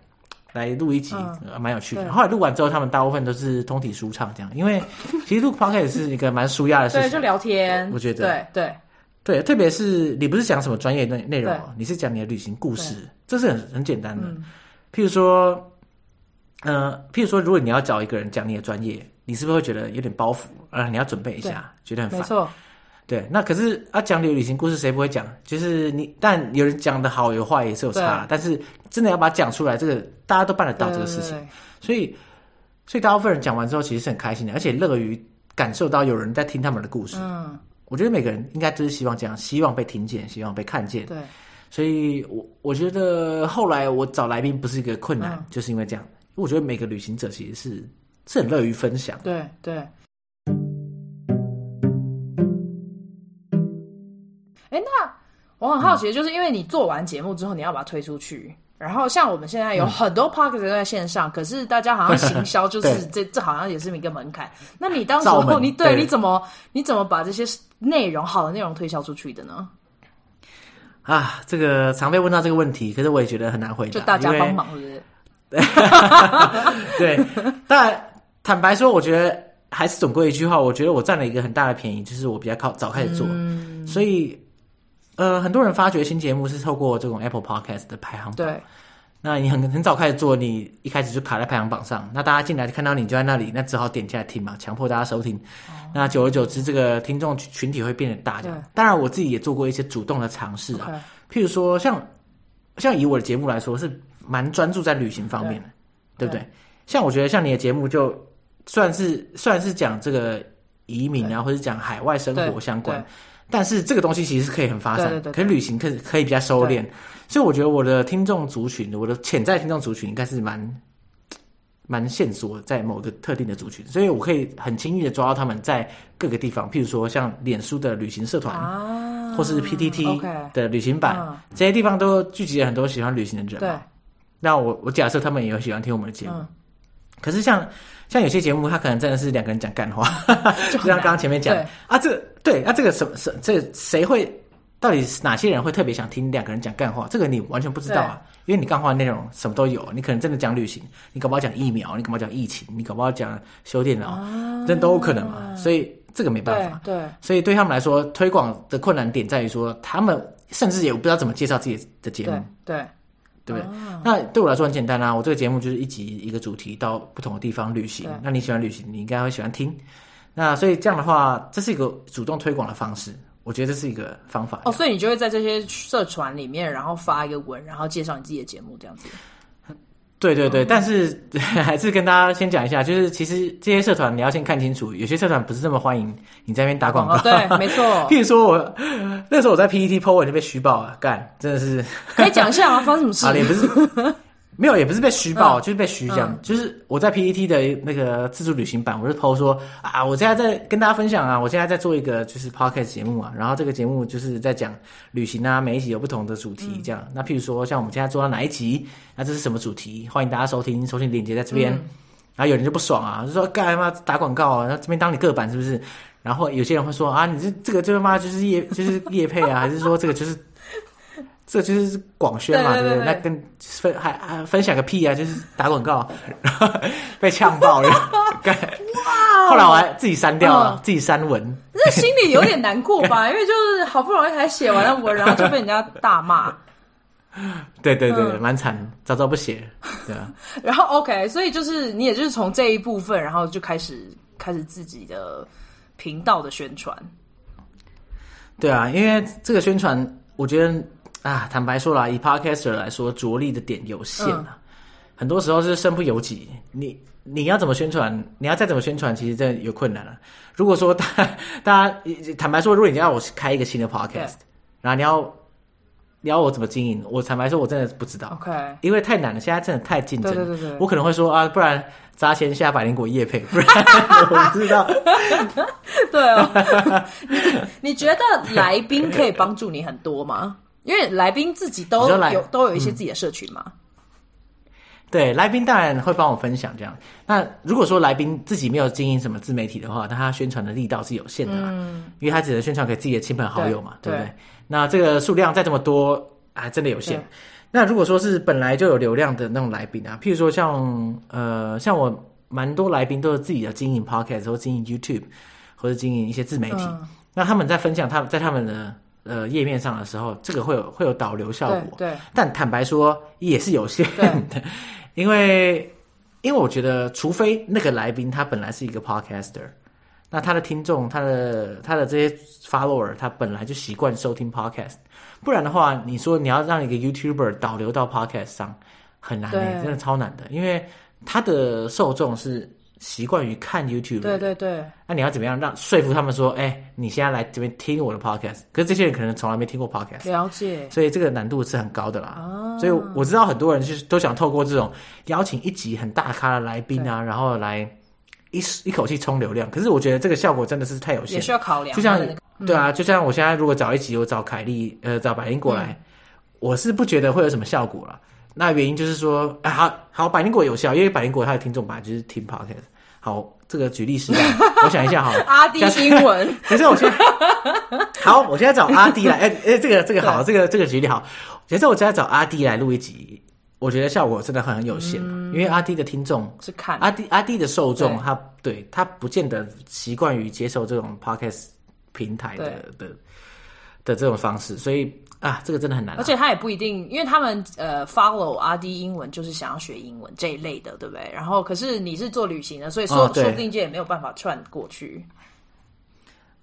来录一集，蛮、嗯、有趣的。后来录完之后，他们大部分都是通体舒畅这样，因为 其实录 podcast 是一个蛮舒压的事情，对，就聊天。我觉得，对对对，特别是你不是讲什么专业内内容，你是讲你的旅行故事，这是很很简单的。嗯、譬如说，呃，譬如说，如果你要找一个人讲你的专业，你是不是会觉得有点包袱？啊，你要准备一下，觉得很烦。没错。对，那可是啊，讲你的旅行故事谁不会讲？就是你，但有人讲的好有坏也是有差，但是真的要把它讲出来，这个大家都办得到这个事情，所以所以大部分人讲完之后其实是很开心的，而且乐于感受到有人在听他们的故事。嗯，我觉得每个人应该都是希望这样，希望被听见，希望被看见。对，所以我我觉得后来我找来宾不是一个困难，嗯，就是因为这样，我觉得每个旅行者其实是是很乐于分享。对对。哎，那我很好奇，就是因为你做完节目之后，你要把它推出去，嗯、然后像我们现在有很多 podcast 都在线上，嗯，可是大家好像行销就 是这这好像也是一个门槛。那你当时候你对，对你怎么你怎么把这些内容好的内容推销出去的呢？啊，这个常被问到这个问题，可是我也觉得很难回答。就大家帮忙是不是？对，但坦白说，我觉得还是总归一句话，我觉得我占了一个很大的便宜，就是我比较靠早开始做，嗯、所以。呃，很多人发掘新节目是透过这种 Apple Podcast 的排行榜。对，那你很很早开始做，你一开始就卡在排行榜上，那大家进来看到你就在那里，那只好点进来听嘛，强迫大家收听。哦、那久而久之，这个听众群体会变得大。对，当然我自己也做过一些主动的尝试啊譬如说像像以我的节目来说，是蛮专注在旅行方面的，对，对不对，对？像我觉得像你的节目，就算是算是讲这个移民啊，或者讲海外生活相关。但是这个东西其实是可以很发散，对对对对，可以旅行可以可以比较收敛，所以我觉得我的听众族群，我的潜在听众族群应该是蛮蛮线索在某个特定的族群，所以我可以很轻易的抓到他们在各个地方，譬如说像脸书的旅行社团，啊，或是 PTT 的旅行版，这些地方都聚集了很多喜欢旅行的人。对，那我我假设他们也有喜欢听我们的节目，嗯，可是像。像有些节目，他可能真的是两个人讲干话，就像刚刚前面讲啊，这对啊，这个什么什这谁会到底哪些人会特别想听两个人讲干话？这个你完全不知道啊，因为你干话内容什么都有，你可能真的讲旅行，你搞不好讲疫苗，你搞不好讲疫情，你搞不好讲修电脑，这、啊、都有可能嘛。所以这个没办法。对，所以对他们来说，推广的困难点在于说，他们甚至也不知道怎么介绍自己的节目。对，对，对，那对我来说很简单啊，我这个节目就是一集一个主题，到不同的地方旅行。那你喜欢旅行，你应该会喜欢听。那所以这样的话，这是一个主动推广的方式。我觉得这是一个方法。哦，所以你就会在这些社团里面，然后发一个文，然后介绍你自己的节目，这样子。对对对，嗯、但是 还是跟大家先讲一下，就是其实这些社团你要先看清楚，有些社团不是这么欢迎你在那边打广告。哦、对，没错。譬如说我那时候我在 PPT po 文就被虚报了，干，真的是。可以讲一下啊？发生什么事？啊，也不是。没有，也不是被虚报，嗯、就是被虚讲。嗯、就是我在 PTT 的那个自助旅行版，我就 po 说啊，我现在在跟大家分享啊，我现在在做一个就是 podcast 节目啊，然后这个节目就是在讲旅行啊，每一集有不同的主题这样。嗯、那譬如说像我们现在做到哪一集，那这是什么主题？欢迎大家收听，收听链接在这边。嗯、然后有人就不爽啊，就说干嘛打广告啊？那这边当你个版是不是？然后有些人会说啊，你这这个就他妈就是业就是业配啊，还是说这个就是？这就是广宣嘛，对不对，对？那跟分还还分享个屁啊！就是打广告，然 后被呛爆 了。哇！后来我还自己删掉了，嗯、自己删文。这心里有点难过吧？因为就是好不容易才写完了文，然后就被人家大骂。对对对，蛮惨、早，早不写。对啊。然后 OK，所以就是你也就是从这一部分，然后就开始开始自己的频道的宣传。对啊，因为这个宣传，我觉得。啊，坦白说啦，以 Podcaster 来说，着力的点有限啊，嗯、很多时候是身不由己。你你要怎么宣传？你要再怎么宣传，其实真的有困难了、啊。如果说大家大家坦白说，如果你要我开一个新的 Podcast，然后你要你要我怎么经营？我坦白说，我真的不知道。OK，因为太难了，现在真的太竞争。对对对对，我可能会说啊，不然砸钱下百灵果叶配，不然我不知道。对哦，你你觉得来宾可以帮助你很多吗？因为来宾自己都有都有一些自己的社群嘛，对，来宾当然会帮我分享这样。那如果说来宾自己没有经营什么自媒体的话，那他宣传的力道是有限的，嗯，因为他只能宣传给自己的亲朋好友嘛，对，对不对？那这个数量再这么多，还真的有限。那如果说是本来就有流量的那种来宾啊，譬如说像呃，像我蛮多来宾都是自己的经营 Podcast 或经营 YouTube 或者经营一些自媒体，嗯，那他们在分享他们在他们的。呃，页面上的时候，这个会有会有导流效果，对，对，但坦白说也是有限的，因为因为我觉得，除非那个来宾他本来是一个 podcaster，那他的听众，他的他的这些 follower，他本来就习惯收听 podcast，不然的话，你说你要让一个 YouTuber 导流到 podcast 上，很难的，真的超难的，因为他的受众是。习惯于看 YouTube，对对对。那你要怎么样让说服他们说，哎、欸，你现在来这边听我的 Podcast？可是这些人可能从来没听过 Podcast，了解。所以这个难度是很高的啦。啊、所以我知道很多人就是都想透过这种邀请一集很大咖的来宾啊，然后来一一口气冲流量。可是我觉得这个效果真的是太有限，也需要考量。就像、对啊，就像我现在如果找一集，我找凯莉，呃，找百灵过来，嗯、我是不觉得会有什么效果了。那原因就是说，啊，好好，百灵果有效，因为百灵果它的听众本来就是听 Podcast。好，这个举例是，我想一下哈。阿弟新闻，可是我现在 好，我现在找阿弟来，哎哎，这个这个好，这个这个举例好。其实我现在找阿弟来录一集，我觉得效果真的很很有限，因为阿弟的听众是看阿弟阿弟的受众，他对他不见得习惯于接受这种 podcast 平台的的的这种方式，所以。啊，这个真的很难，而且他也不一定，因为他们呃 follow 阿 D 英文就是想要学英文这一类的，对不对？然后可是你是做旅行的，所以说、哦、说不定就也没有办法串过去。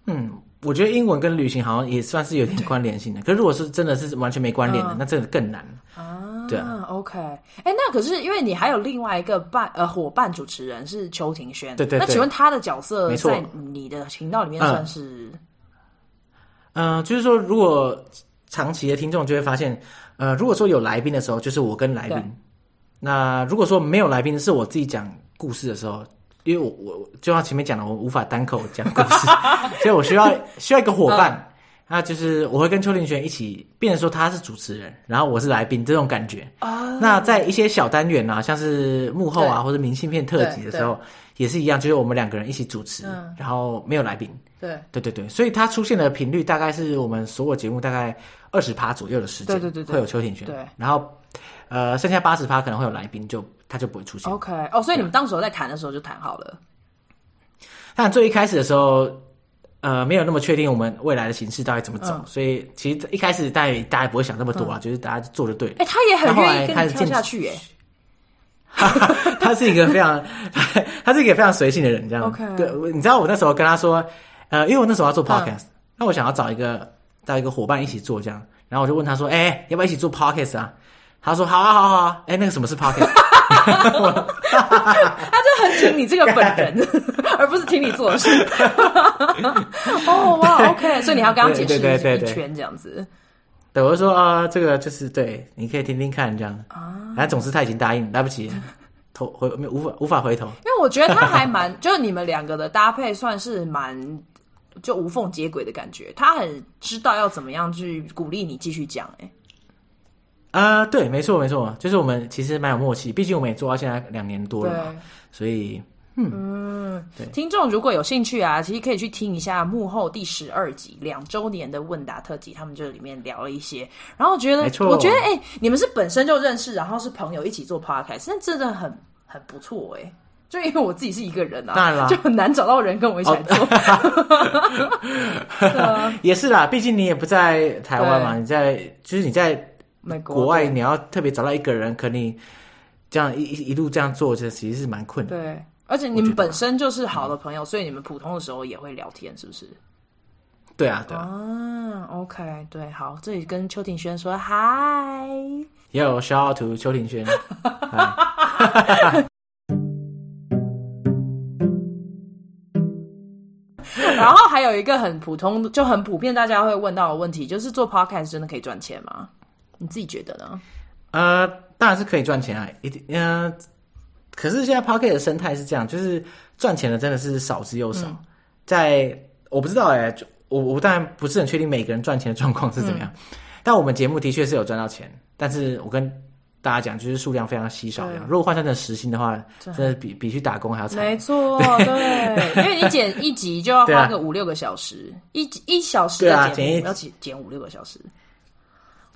嗯，我觉得英文跟旅行好像也算是有点关联性的，可是如果是真的是完全没关联的，嗯、那真的更难啊。对啊，OK，哎，那可是因为你还有另外一个伴呃伙伴主持人是邱庭轩，对，对对，那请问他的角色在你的频道里面算是？嗯、呃，就是说如果。长期的听众就会发现，呃，如果说有来宾的时候，就是我跟来宾；那如果说没有来宾，是我自己讲故事的时候，因为我我就像前面讲的，我无法单口讲故事，所以我需要需要一个伙伴。嗯、那就是我会跟邱林轩一起，变成说他是主持人，然后我是来宾这种感觉。哦、那在一些小单元啊，像是幕后啊或者明信片特辑的时候，也是一样，就是我们两个人一起主持，嗯、然后没有来宾。对对对对，所以它出现的频率大概是我们所有节目大概二十趴左右的时间，对对对，会有邱庭轩。对，然后呃，剩下八十趴可能会有来宾，就他就不会出现。OK，哦，所以你们当时候在谈的时候就谈好了。但最一开始的时候，呃，没有那么确定我们未来的形式到底怎么走，嗯、所以其实一开始大家大家也不会想那么多啊，嗯、就是大家做就对了。哎、欸，他也很愿意跟你跳下去耶。他是一个非常，他是一个非常随性的人，这样。OK，对，你知道我那时候跟他说，呃，因为我那时候要做 Podcast，、嗯、那我想要找一个找一个伙伴一起做这样，然后我就问他说，哎、欸，要不要一起做 Podcast 啊？他说好啊，好啊，好啊。哎、欸，那个什么是 Podcast？他就很听你这个本人，而不是听你做事。哦哇，OK，所以你还要跟他解释一圈这样子。对，我就说啊、呃，这个就是对，你可以听听看这样。啊，然后总之他已经答应，来不及，头回没无法无法回头。因为我觉得他还蛮，就是你们两个的搭配算是蛮就无缝接轨的感觉。他很知道要怎么样去鼓励你继续讲、欸。哎。啊、呃，对，没错，没错，就是我们其实蛮有默契，毕竟我们也做到现在两年多了嘛，所以，嗯，嗯对。听众如果有兴趣啊，其实可以去听一下幕后第十二集两周年的问答特辑，他们就里面聊了一些，然后我觉得，我觉得，哎、欸，你们是本身就认识，然后是朋友一起做 podcast，那真的很很不错，哎，就因为我自己是一个人啊，当然啦，就很难找到人跟我一起来做，也是啦，毕竟你也不在台湾嘛，你在，就是你在。美国国外你要特别找到一个人，可能这样一一路这样做，这其实是蛮困难。对，而且你们本身就是好的朋友，所以你们普通的时候也会聊天，是不是？对啊，对啊。啊，OK，对，好，这里跟邱庭轩说嗨。有 shout out to 邱庭轩。有一个很普通，就很普遍，大家会问到的问题，就是做 podcast 真的可以赚钱吗？你自己觉得呢？呃，当然是可以赚钱啊，一定。可是现在 Podcast 的生态是这样，就是赚钱的真的是少之又少。嗯、在我不知道哎、欸，我我当然不是很确定每个人赚钱的状况是怎么样。嗯、但我们节目的确是有赚到钱，但是我跟大家讲，就是数量非常稀少。对如果换算成时薪的话，真的比比去打工还要惨。没错，对，因为你剪一集就要花个五六个小时，啊、一一小时的剪要剪剪五六个小时。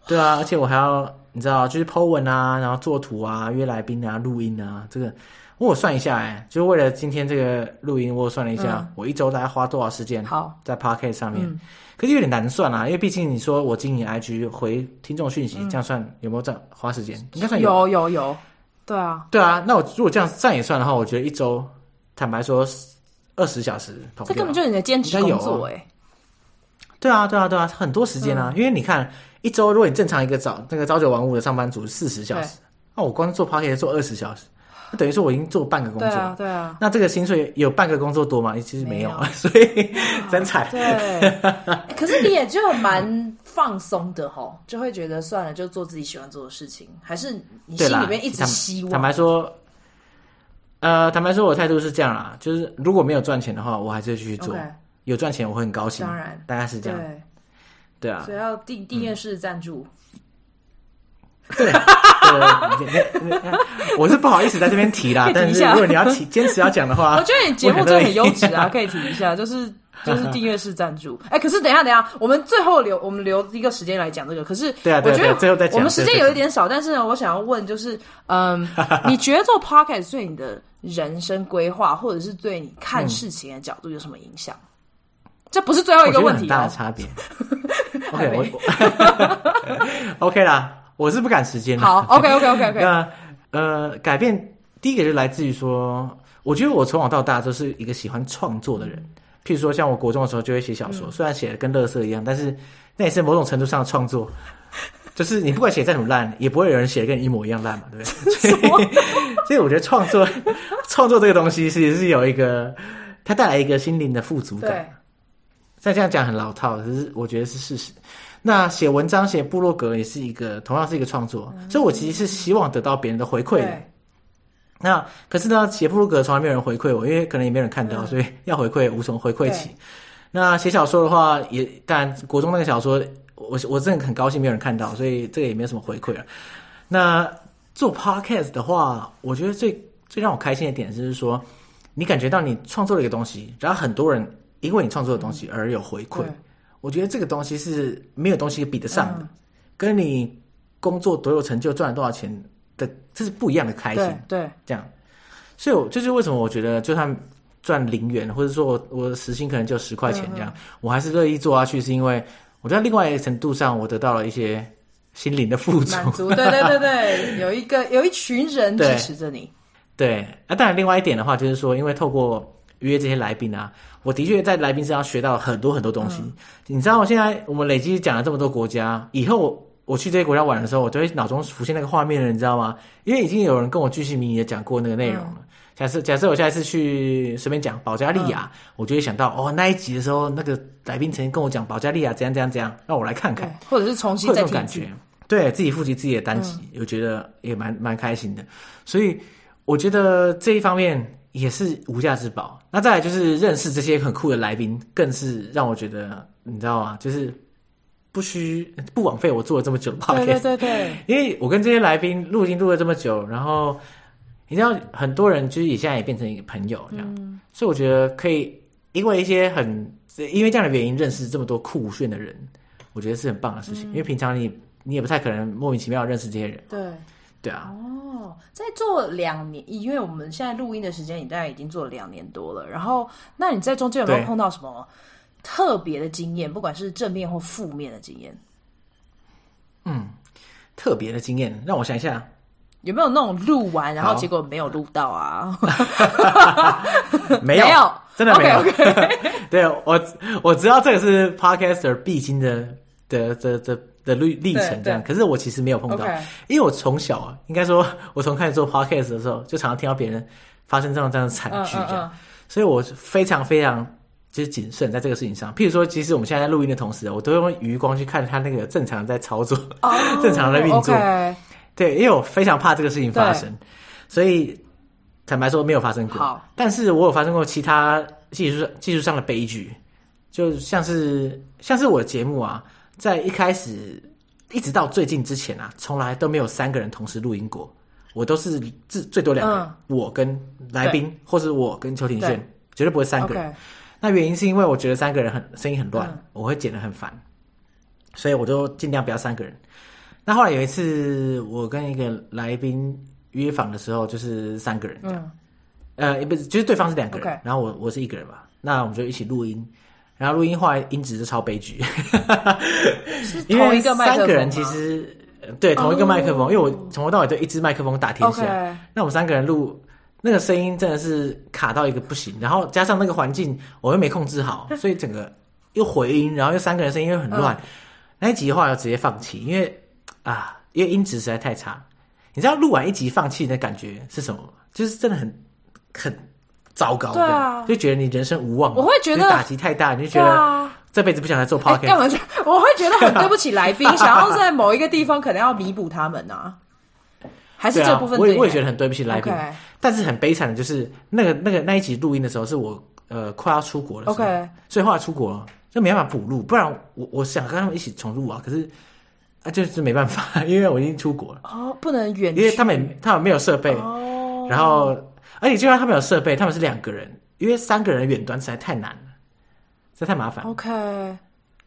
对啊，而且我还要你知道，就是 po 文啊，然后做图啊，约来宾啊，录音啊，这个我算一下，哎，就是为了今天这个录音，我算了一下，嗯、我一周大概花多少时间？好，在 Podcast 上面，嗯、可是有点难算啊，因为毕竟你说我经营 IG 回听众讯息，嗯、这样算有没有这样花时间？应该算有，有有有，对啊，对啊，那我如果这样这样也算的话，我觉得一周坦白说二十小时，这根本就是你的兼职工作，哎。对啊，对啊，对啊，很多时间啊！嗯、因为你看，一周如果你正常一个早那个朝九晚五的上班族四十小时，那我光做 podcast 做二十小时，那等于说我已经做半个工作了。对啊，对啊。那这个薪水有半个工作多吗？其实没有，没有 所以真惨。对。可是你也就蛮放松的吼，就会觉得算了，就做自己喜欢做的事情。还是你心里面一直希望？坦白说，呃，坦白说，我态度是这样啦，就是如果没有赚钱的话，我还是会继续做。Okay. 有赚钱我会很高兴，当然，大概是这样，对，对啊，所以要订订阅式赞助，对，我是不好意思在这边提啦，但是如果你要提坚持要讲的话，我觉得你节目真的很优质啊，可以提一下，就是就是订阅式赞助。哎，可是等一下等一下，我们最后留我们留一个时间来讲这个，可是对啊，我觉得最后再讲，我们时间有一点少，但是呢，我想要问就是，嗯，你觉得做 podcast 对你的人生规划，或者是对你看事情的角度有什么影响？这不是最后一个问题，很大的差别。OK，我 OK 啦，我是不赶时间的。好，OK，OK，OK，OK。那呃，改变第一个就来自于说，我觉得我从小到大都是一个喜欢创作的人。譬如说，像我国中的时候就会写小说，虽然写的跟垃圾一样，但是那也是某种程度上的创作。就是你不管写再怎么烂，也不会有人写的跟你一模一样烂嘛，对不对？所以，所以我觉得创作创作这个东西其实是有一个，它带来一个心灵的富足感。再这样讲很老套，可是我觉得是事实。那写文章、写部落格也是一个，同样是一个创作，嗯、所以我其实是希望得到别人的回馈的。那可是呢，写部落格从来没有人回馈我，因为可能也没有人看到，嗯、所以要回馈无从回馈起。那写小说的话，也当然国中那个小说，我我真的很高兴没有人看到，所以这个也没有什么回馈了。那做 podcast 的话，我觉得最最让我开心的点就是说，你感觉到你创作了一个东西，然后很多人。因为你创作的东西而有回馈，嗯、我觉得这个东西是没有东西比得上的，嗯、跟你工作多有成就、赚了多少钱的，这是不一样的开心。对，对这样，所以我就是为什么我觉得，就算赚零元，或者说我我的时薪可能就十块钱这样，嗯、我还是乐意做下去，是因为我在另外一个程度上，我得到了一些心灵的富足。满足，对对对对，有一个有一群人支持着你。对，对啊，当然另外一点的话，就是说，因为透过约这些来宾啊，我的确在来宾身上学到很多很多东西。嗯、你知道，现在我们累积讲了这么多国家，以后我，去这些国家玩的时候，我就会脑中浮现那个画面了，你知道吗？因为已经有人跟我巨细靡遗的讲过那个内容了。嗯、假设假设我下一次去随便讲保加利亚，嗯、我就会想到哦，那一集的时候，那个来宾曾经跟我讲保加利亚怎样怎样怎样，让我来看看，或者是重新再听这种感觉，对自己复习自己的单集，嗯、我觉得也蛮蛮开心的。所以我觉得这一方面也是无价之宝。那再来就是认识这些很酷的来宾，更是让我觉得，你知道吗？就是。不需不枉费我做了这么久的 podcast，对对对对，因为我跟这些来宾录音录了这么久，然后你知道很多人就是也现在也变成一个朋友这样，嗯、所以我觉得可以因为一些很因为这样的原因认识这么多酷炫的人，我觉得是很棒的事情。嗯、因为平常你你也不太可能莫名其妙认识这些人，对对啊。哦，在做两年，因为我们现在录音的时间，你大概已经做了两年多了。然后，那你在中间有没有碰到什么？特别的经验，不管是正面或负面的经验。嗯，特别的经验，让我想一下，有没有那种录完然后结果没有录到啊？没有，没有真的没有。Okay, okay 对，我我知道这个是 podcaster 必经的的的的的历历程，这样。可是我其实没有碰到.因为我从小啊，应该说，我从开始做 podcast 的时候，就常常听到别人发生这样这样的惨剧，这样，所以我非常非常。就是谨慎在这个事情上，譬如说，其实我们现在在录音的同时，我都用余光去看他那个正常在操作，oh, 正常的运作。对，因为我非常怕这个事情发生，所以坦白说没有发生过。好但是我有发生过其他技术技术上的悲剧，就像是像是我的节目啊，在一开始一直到最近之前啊，从来都没有三个人同时录音过，我都是最最多两个人，嗯、我跟来宾，或是我跟邱庭炫，绝对不会三个人。那原因是因为我觉得三个人很声音很乱，嗯、我会剪得很烦，所以我就尽量不要三个人。那后来有一次我跟一个来宾约访的时候，就是三个人这样，嗯、呃，也不是，就是对方是两个人.然后我我是一个人嘛。那我们就一起录音，然后录音后来音质就超悲剧，是 同一个麦克风？三个人其实对同一个麦克风，哦、因为我从头到尾都一支麦克风打天下。那我们三个人录。那个声音真的是卡到一个不行，然后加上那个环境我又没控制好，所以整个又回音，然后又三个人声音又很乱。嗯、那一集的话要直接放弃，因为啊，因为音质实在太差。你知道录完一集放弃的感觉是什么？就是真的很很糟糕，对啊，就觉得你人生无望。我会觉得打击太大，你就觉得这辈子不想再做 podcast。干嘛？我会觉得很 对不起来宾，想要在某一个地方可能要弥补他们啊。还是这部分，我也我也觉得很对不起来宾.但是很悲惨的就是那个那个那一集录音的时候是我呃快要出国的时候，Okay. 所以后来出国了就没办法补录，不然我我想跟他们一起重录啊，可是啊就是没办法，因为我已经出国了哦，oh, 不能远，因为他们他们没有设备，oh. 然后而且就算他们有设备，他们是两个人，因为三个人远端实在太难了，这太麻烦，OK，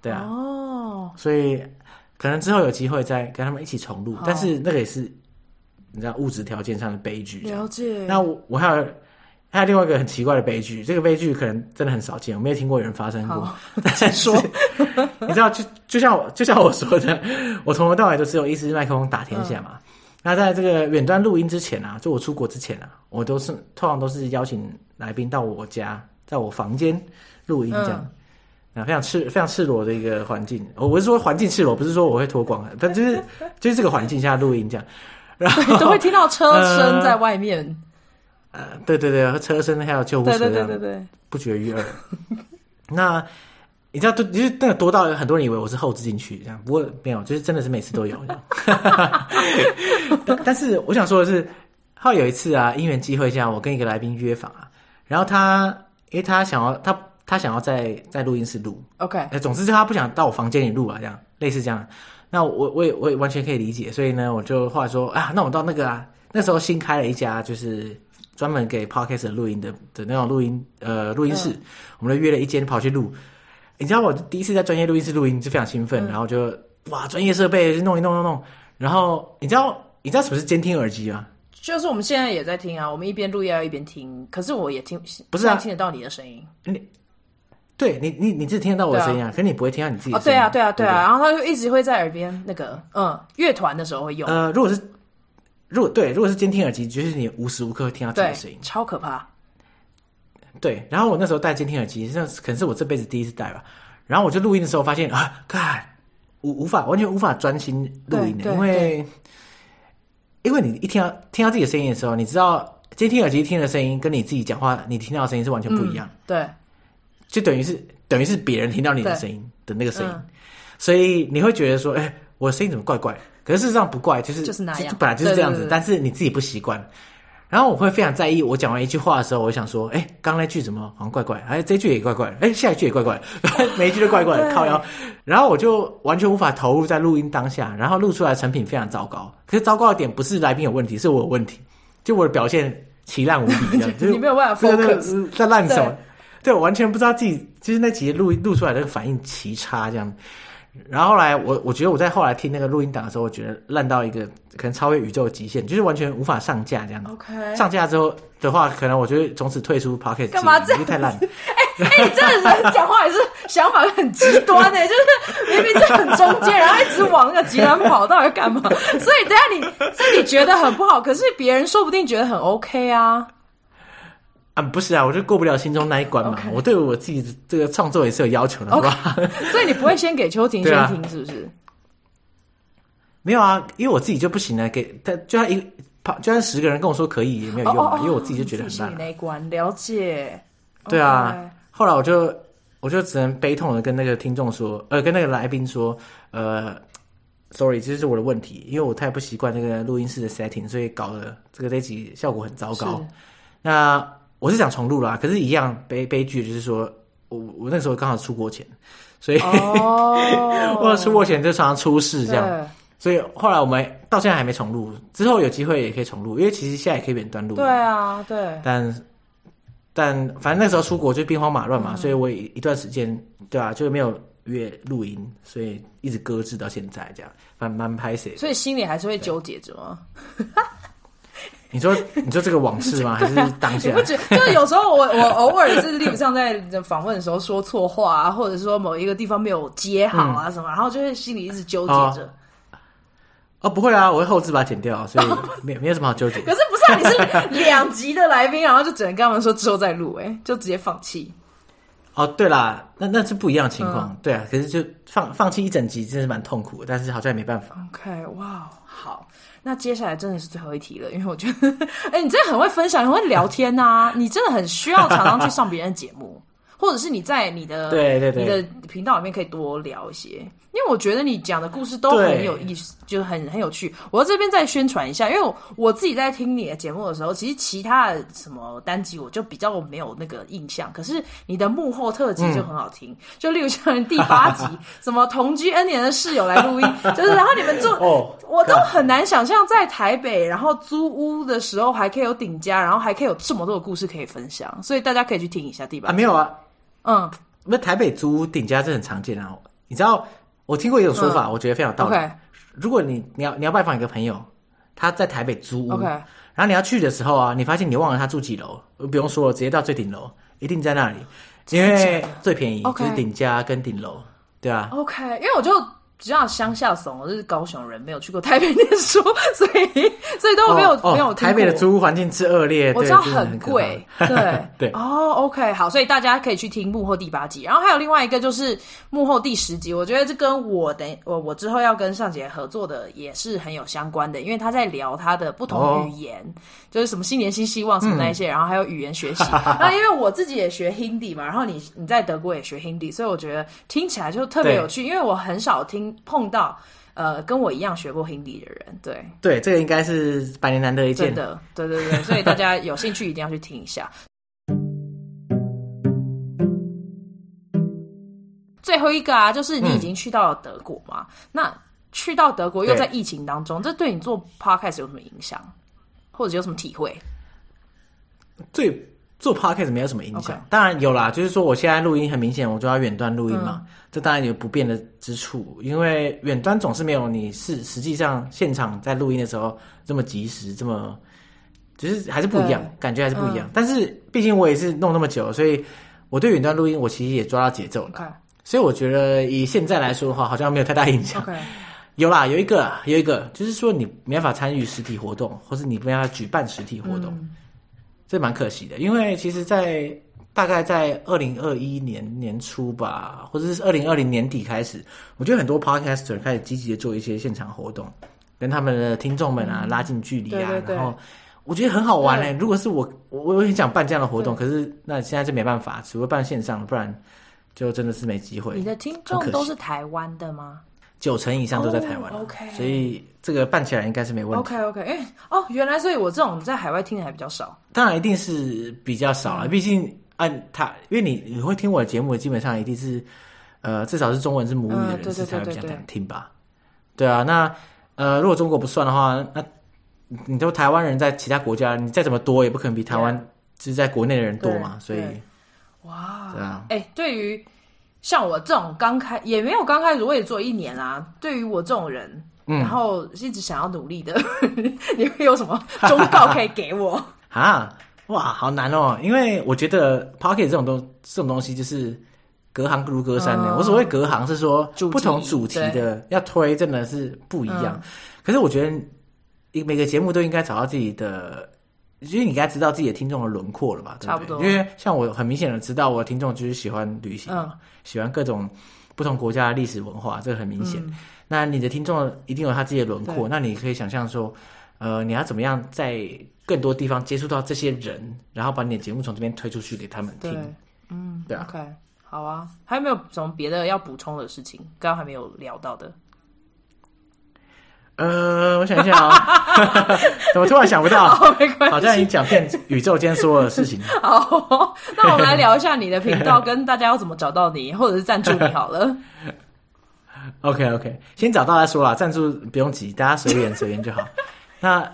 对啊，哦，oh. 所以可能之后有机会再跟他们一起重录，oh. 但是那个也是。你知道物质条件上的悲剧，了解。那我，我还有还有另外一个很奇怪的悲剧，这个悲剧可能真的很少见，我没有听过有人发生过。再 说，你知道，就就像我就像我说的，我从头到尾都只有一支麦克风打天下嘛。嗯、那在这个远端录音之前啊，就我出国之前啊，我都是通常都是邀请来宾到我家，在我房间录音这样，啊、嗯，非常赤非常赤裸的一个环境。我我是说环境赤裸，不是说我会脱光，反正就是就是这个环境下录音这样。然 后都会听到车声在外面，呃，呃，对对对，车声还有救护车，对对对对对，不绝于耳。那你知道，都就是那个多到很多人以为我是后置进去这样，不过没有，就是真的是每次都有这样。但是我想说的是，后有一次啊，因缘机会下，我跟一个来宾约访啊，然后他因为他想要他他想要在在录音室录，OK，总之就他不想到我房间里录啊，这样类似这样。那我我也我也完全可以理解，所以呢，我就后来说啊，那我到那个啊，那时候新开了一家就是专门给 podcast 录音的的那种录音呃录音室，嗯、我们就约了一间跑去录。你知道我第一次在专业录音室录音就非常兴奋，嗯、然后就哇专业设备就弄一弄弄弄，然后你知道你知道什么是监听耳机吗？就是我们现在也在听啊，我们一边录音要一边听，可是我也听，不是啊，听得到你的声音。你对你你你自己听得到我的声音啊，啊可是你不会听到你自己的声音。哦，对啊对啊对啊，然后他就一直会在耳边那个嗯，乐团的时候会用。呃，如果是如果对，如果是监听耳机，就是你无时无刻会听到自己的声音，超可怕。对，然后我那时候戴监听耳机，那可能是我这辈子第一次戴吧。然后我就录音的时候发现啊，看无无法完全无法专心录音的，因为因为你一听到听到自己的声音的时候，你知道监听耳机听的声音跟你自己讲话你听到的声音是完全不一样。嗯、对，就等于是等于是别人听到你的声音的那个声音，嗯、所以你会觉得说，哎，我的声音怎么怪怪？可是事实上不怪，就是就是那样，本来就是这样子，但是你自己不习惯。然后我会非常在意，我讲完一句话的时候，我想说，哎，刚刚那句怎么好像怪怪？哎，这句也怪怪，哎，下一句也怪怪，每一句都怪怪的，靠腰。然后我就完全无法投入在录音当下，然后录出来的成品非常糟糕。可是糟糕的点不是来宾有问题，是我有问题，就我的表现奇烂无比，这样就 你没有办法 focus 在烂什么？对，我完全不知道自己就是那几录录出来的反应奇差这样。然后后来我我觉得我在后来听那个录音档的时候，我觉得烂到一个可能超越宇宙的极限，就是完全无法上架这样子。OK，上架之后的话，可能我觉得从此退出 Pocket。干嘛这样？太烂。哎 哎，你这个人讲话也是想法很极端哎，就是明明就很中间，然后一直往那个极端跑，到底干嘛？所以等下你自己觉得很不好，可是别人说不定觉得很 OK 啊。啊，不是啊，我就过不了心中那一关嘛。我对我自己的这个创作也是有要求的，好吧. 所以你不会先给邱婷先听，是不是？没有啊，因为我自己就不行啊。给他，就算一跑，就算十个人跟我说可以，也没有用啊。Oh, oh, oh, 因为我自己就觉得很烂。那一关了解。对啊.后来我就我就只能悲痛的跟那个听众说，呃，跟那个来宾说，呃，sorry，这是我的问题，因为我太不习惯那个录音室的 setting，所以搞得这个这集效果很糟糕。那。我是想重录啦，可是，一样悲悲剧就是说，我我那时候刚好出国前，所以、oh. 我出国前就常常出事这样，所以后来我们到现在还没重录，之后有机会也可以重录，因为其实现在也可以远端录。对啊，对。但但反正那时候出国就兵荒马乱嘛，嗯、所以我一段时间对啊，就没有约录音，所以一直搁置到现在这样，蛮蛮拍谢。所以心里还是会纠结着吗？你说，你说这个往事吗？还是当下？你不觉得就是有时候我我 偶尔是例如像在访问的时候说错话啊，或者是说某一个地方没有接好啊什么，嗯、然后就会心里一直纠结着。哦，不会啊，我会后置把它剪掉，所以 没没有什么好纠结。可是不是啊，你是两集的来宾，然后就只能跟他们说之后再录，哎，就直接放弃。哦，对啦，那那是不一样的情况，嗯、对啊。可是就放放弃一整集，真是蛮痛苦的，但是好像也没办法。OK，哇，好。那接下来真的是最后一题了，因为我觉得，哎，你真的很会分享，很会聊天呐、啊，你真的很需要常常去上别人的节目。或者是你在你的对对对你的频道里面可以多聊一些，因为我觉得你讲的故事都很有意思，对就很很有趣。我这边再宣传一下，因为我，我自己在听你的节目的时候，其实其他的什么单集我就比较没有那个印象，可是你的幕后特辑就很好听。嗯、就例如像第八集，什么同居 N 年的室友来录音，就是然后你们住，哦、我都很难想象在台北，然后租屋的时候还可以有顶家，然后还可以有这么多的故事可以分享，所以大家可以去听一下第八集。啊，没有啊。嗯，那台北租顶家这很常见啊。你知道，我听过一种说法，嗯、我觉得非常有道理。Okay. 如果你你要你要拜访一个朋友，他在台北租屋.然后你要去的时候啊，你发现你忘了他住几楼，不用说了，直接到最顶楼，一定在那里，因为最便宜就是顶家跟顶楼，对啊。OK，因为我就。比较乡下怂，我是高雄人，没有去过台北念书，所以所以都没有、没有。台北的租屋环境之恶劣，我知道很贵。对 对，哦，OK，好，所以大家可以去听幕后第八集，然后还有另外一个就是幕后第十集，我觉得这跟我等我我之后要跟尚杰合作的也是很有相关的，因为他在聊他的不同语言，哦、就是什么新年新希望什么那些，嗯、然后还有语言学习。那因为我自己也学 Hindi 嘛，然后你你在德国也学 Hindi，所以我觉得听起来就特别有趣，因为我很少听。碰到呃跟我一样学过 Hindi 的人，对对，这个应该是百年难得一见的，对对对，所以大家有兴趣一定要去听一下。最后一个啊，就是你已经去到了德国嘛？嗯、那去到德国又在疫情当中，对这对你做 Podcast 有什么影响，或者有什么体会？最。做 podcast 没有什么影响，Okay. 当然有啦，就是说我现在录音很明显，我就要远端录音嘛，嗯、这当然有不便的之处，因为远端总是没有你是实际上现场在录音的时候这么及时，这么只是还是不一样，感觉还是不一样。嗯、但是毕竟我也是弄那么久，所以我对远端录音，我其实也抓到节奏了。Okay. 所以我觉得以现在来说的话，好像没有太大影响。Okay. 有啦，有一个，有一个，就是说你没办法参与实体活动，或是你没办法举办实体活动，嗯、这蛮可惜的。因为其实，在大概在二零二一年年初吧，或者是二零二零年底开始，我觉得很多 podcaster 开始积极的做一些现场活动，跟他们的听众们啊、嗯、拉近距离啊，对对对，然后我觉得很好玩嘞、欸。如果是我，我我很想办这样的活动，可是那现在就没办法，只会办线上，不然就真的是没机会。你的听众都是台湾的吗？九成以上都在台湾，oh, OK，所以这个办起来应该是没问题。OK OK，哎、欸，哦，原来所以我这种在海外听的还比较少。当然一定是比较少了，毕、嗯、竟按他，因为你你会听我的节目，基本上一定是呃至少是中文是母语的人士才会比较难听吧？对啊，那呃如果中国不算的话，那你都台湾人在其他国家，你再怎么多也不可能比台湾就是在国内的人多嘛，所以哇，对啊，哎、欸，对于。像我这种刚开也没有刚开始，我也做一年啦。对于我这种人，嗯、然后一直想要努力的，你会有什么 忠告可以给我 啊？哇，好难哦！因为我觉得 Podcast 这种东这种东西就是隔行如隔山的。嗯、我所谓隔行是说不同主题的要推真的是不一样。嗯、可是我觉得每个节目都应该找到自己的。其实你应该知道自己的听众的轮廓了吧？对不对？差不多。因为像我很明显的知道，我的听众就是喜欢旅行，嗯、喜欢各种不同国家的历史文化，这个很明显。嗯、那你的听众一定有他自己的轮廓，那你可以想象说，呃，你要怎么样在更多地方接触到这些人，然后把你的节目从这边推出去给他们听。对，嗯，对啊。OK，好啊。还有没有什么别的要补充的事情？刚刚还没有聊到的。呃，我想一下啊、哦，怎么突然想不到？好，没关系，好像已经讲遍宇宙间所有的事情。好，那我们来聊一下你的频道，跟大家要怎么找到你，或者是赞助你好了。OK OK，先找到再说啦，赞助不用急，大家随缘随缘就好。那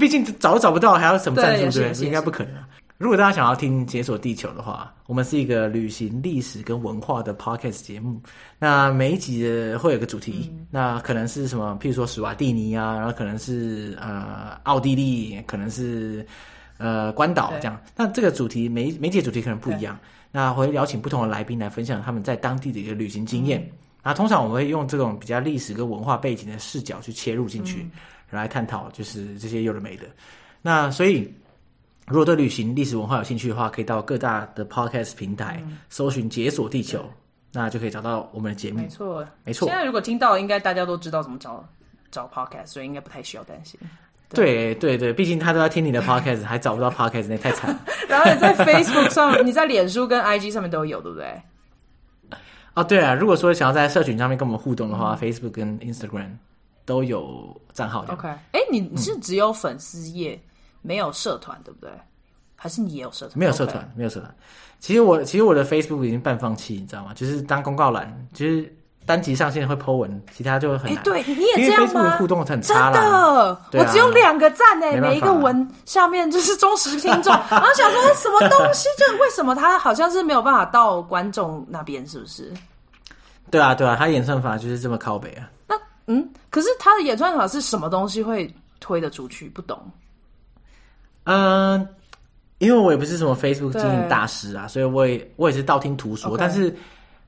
毕竟找都找不到，还要什么赞助？对，对应该不可能。如果大家想要听《解锁地球》的话，我们是一个旅行、历史跟文化的 podcast 节目。那每一集的会有个主题，嗯、那可能是什么？譬如说史瓦蒂尼啊，然后可能是呃奥地利，可能是呃关岛这样。那这个主题每每集主题可能不一样。那会邀请不同的来宾来分享他们在当地的一个旅行经验。嗯、那通常我们会用这种比较历史跟文化背景的视角去切入进去，嗯、来探讨就是这些有的没的。那所以。如果对旅行、历史文化有兴趣的话，可以到各大的 podcast 平台、嗯、搜寻“解锁地球”，那就可以找到我们的节目。没错，没错。现在如果听到，应该大家都知道怎么找找 podcast，所以应该不太需要担心。对对对，毕竟他都要听你的 podcast，还找不到 podcast，那太惨了。然后你在 Facebook 上，你在脸书跟 IG 上面都有，对不对？啊，对啊。如果说想要在社群上面跟我们互动的话、嗯、，Facebook 跟 Instagram 都有账号的。OK，哎，你是只有粉丝页？嗯没有社团，对不对？还是你也有社团？没有社团，Okay. 没有社团。其实我其实我的 Facebook 已经半放弃，你知道吗？就是当公告栏，就是单集上线会 po 文，其他就很难。对，你也这样吗？Facebook 互动很差啦。真的，啊、我只有两个赞诶，每一个文下面就是忠实听众，然后想说什么东西？就为什么他好像是没有办法到观众那边？是不是？对啊，对啊，他演算法就是这么靠北啊。那嗯，可是他的演算法是什么东西会推得出去？不懂。嗯，因为我也不是什么 Facebook 经营大师啊，所以我也我也是道听途说。Okay. 但是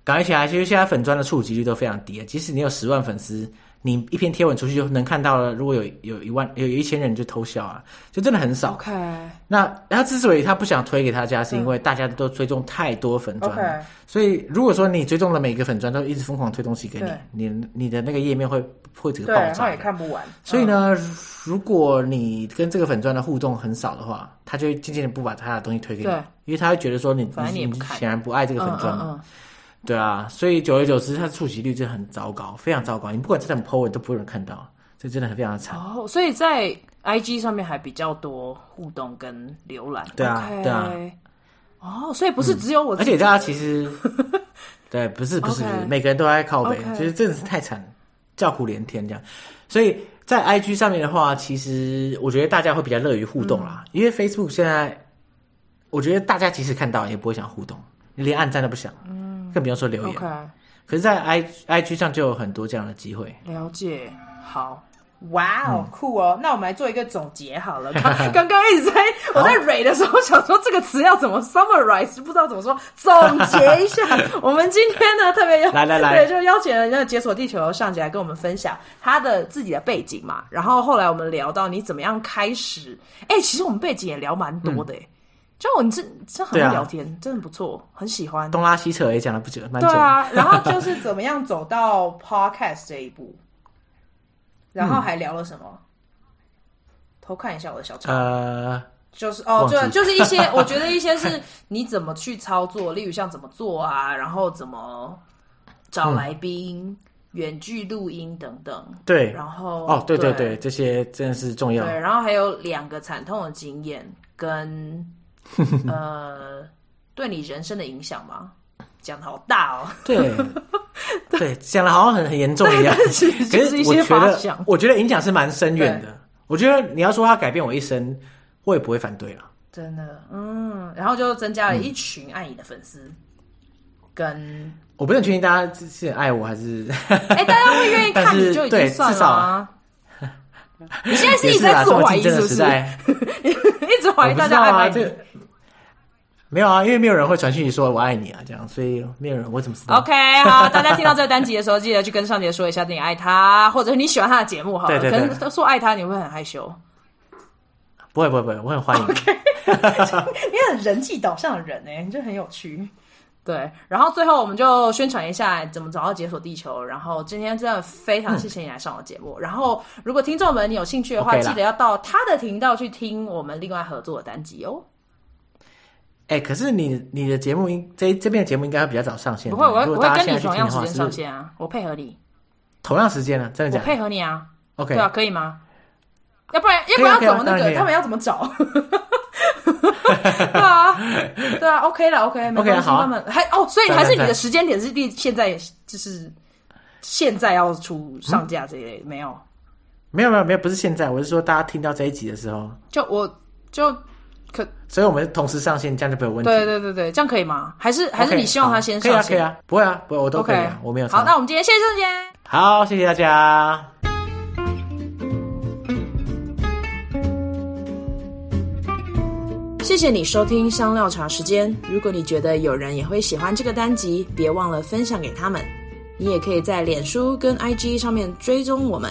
感觉起来，其实现在粉钻的触及率都非常低啊。即使你有十万粉丝，你一篇贴文出去就能看到了。如果有有一万有有一千人就偷笑啊，就真的很少。OK，那他之所以他不想推给大家，是因为大家都追踪太多粉砖了。Okay. 所以如果说你追踪了每个粉砖都一直疯狂推东西给你，你你的那个页面会会这个爆炸，也看不完。所以呢。嗯如果你跟这个粉砖的互动很少的话，他就会渐渐的不把他的东西推给你，因为他会觉得说你你你显然不爱这个粉砖嘛，嗯嗯嗯对啊，所以久而久之，它的触及率就很糟糕，非常糟糕。你不管在怎么 po 文都不会有人看到，这真的很非常的惨。哦，所以在 IG 上面还比较多互动跟浏览，对啊对啊。哦，所以不是只有我、嗯，而且大家其实 对，不是不是，Okay 每个人都爱靠北，其实真的是太惨，叫苦连天这样，所以。在 IG 上面的话，其实我觉得大家会比较乐于互动啦，嗯、因为 Facebook 现在，我觉得大家即使看到也不会想互动，连按赞都不想，嗯，更不用说留言。Okay 可是，在 I IG 上就有很多这样的机会。了解，好，哇哦，酷哦！那我们来做一个总结好了。刚刚一直在我在蕊的时候，想说这个词要怎么 summarize，不知道怎么说，总结一下。我们今天呢，特别邀来来来，对，就邀请了那个解锁地球上级来跟我们分享他的自己的背景嘛。然后后来我们聊到你怎么样开始，哎，其实我们背景也聊蛮多的，哎、嗯，就我你这这很会聊天，啊、真的不错，很喜欢。东拉西扯也讲了不久，蛮久。对啊，然后就是怎么样走到 podcast 这一步。然后还聊了什么？嗯、偷看一下我的小抄。呃，就是哦，就 就是一些，我觉得一些是你怎么去操作，例如像怎么做啊，然后怎么找来宾、嗯、远距录音等等。对，然后哦，对对对，对，这些真的是重要。对，然后还有两个惨痛的经验跟 呃，对你人生的影响吗？讲的好大哦，对，对，讲的好像很很严重一样。其实我觉得，我觉得影响是蛮深远的。我觉得你要说它改变我一生，我也不会反对了。真的，嗯，然后就增加了一群爱你的粉丝，嗯、跟我不是很确定大家是爱我还是，哎、欸，大家会愿意看你就已经算了啊。你现在是一直在自我怀疑是不是？一直怀疑大家爱不爱你。没有啊，因为没有人会传讯息说我爱你啊，这样，所以没有人，我怎么知道？OK，好，大家听到这个单集的时候，记得去跟尚杰说一下你爱他，或者是你喜欢他的节目，哈，对对对，可能说爱他，你会很害羞。不会不会不会，我很欢迎。Okay. 你很人际导向的人哎，你就很有趣。对，然后最后我们就宣传一下怎么找到解锁地球。然后今天真的非常谢谢你来上我节目。嗯、然后如果听众们你有兴趣的话，记得要到他的频道去听我们另外合作的单集哦。哎、欸，可是你你的节目应这这边的节目应该会比较早上线。不会，我会我会跟你同样时间上线啊，我配合你。同样时间呢？真的假的？我配合你啊。OK，对啊，可以吗？要不然要不然要怎么那个？他们要怎么找？对啊，对啊，OK 了，OK，没关系。他们还哦，所以还是你的时间点是第现在就是现在要出上架这一类没有？没有没有没有，不是现在，我是说大家听到这一集的时候，就我就。可，所以我们同时上线，这样就没有问题。对对对对，这样可以吗？还是还是你希望他先上线？可以啊，可以啊，不会啊，不会，我都可以啊，我没有。好，那我们今天谢谢郑杰。好，谢谢大家。谢谢你收听香料茶时间。如果你觉得有人也会喜欢这个单集，别忘了分享给他们。你也可以在脸书跟 IG 上面追踪我们。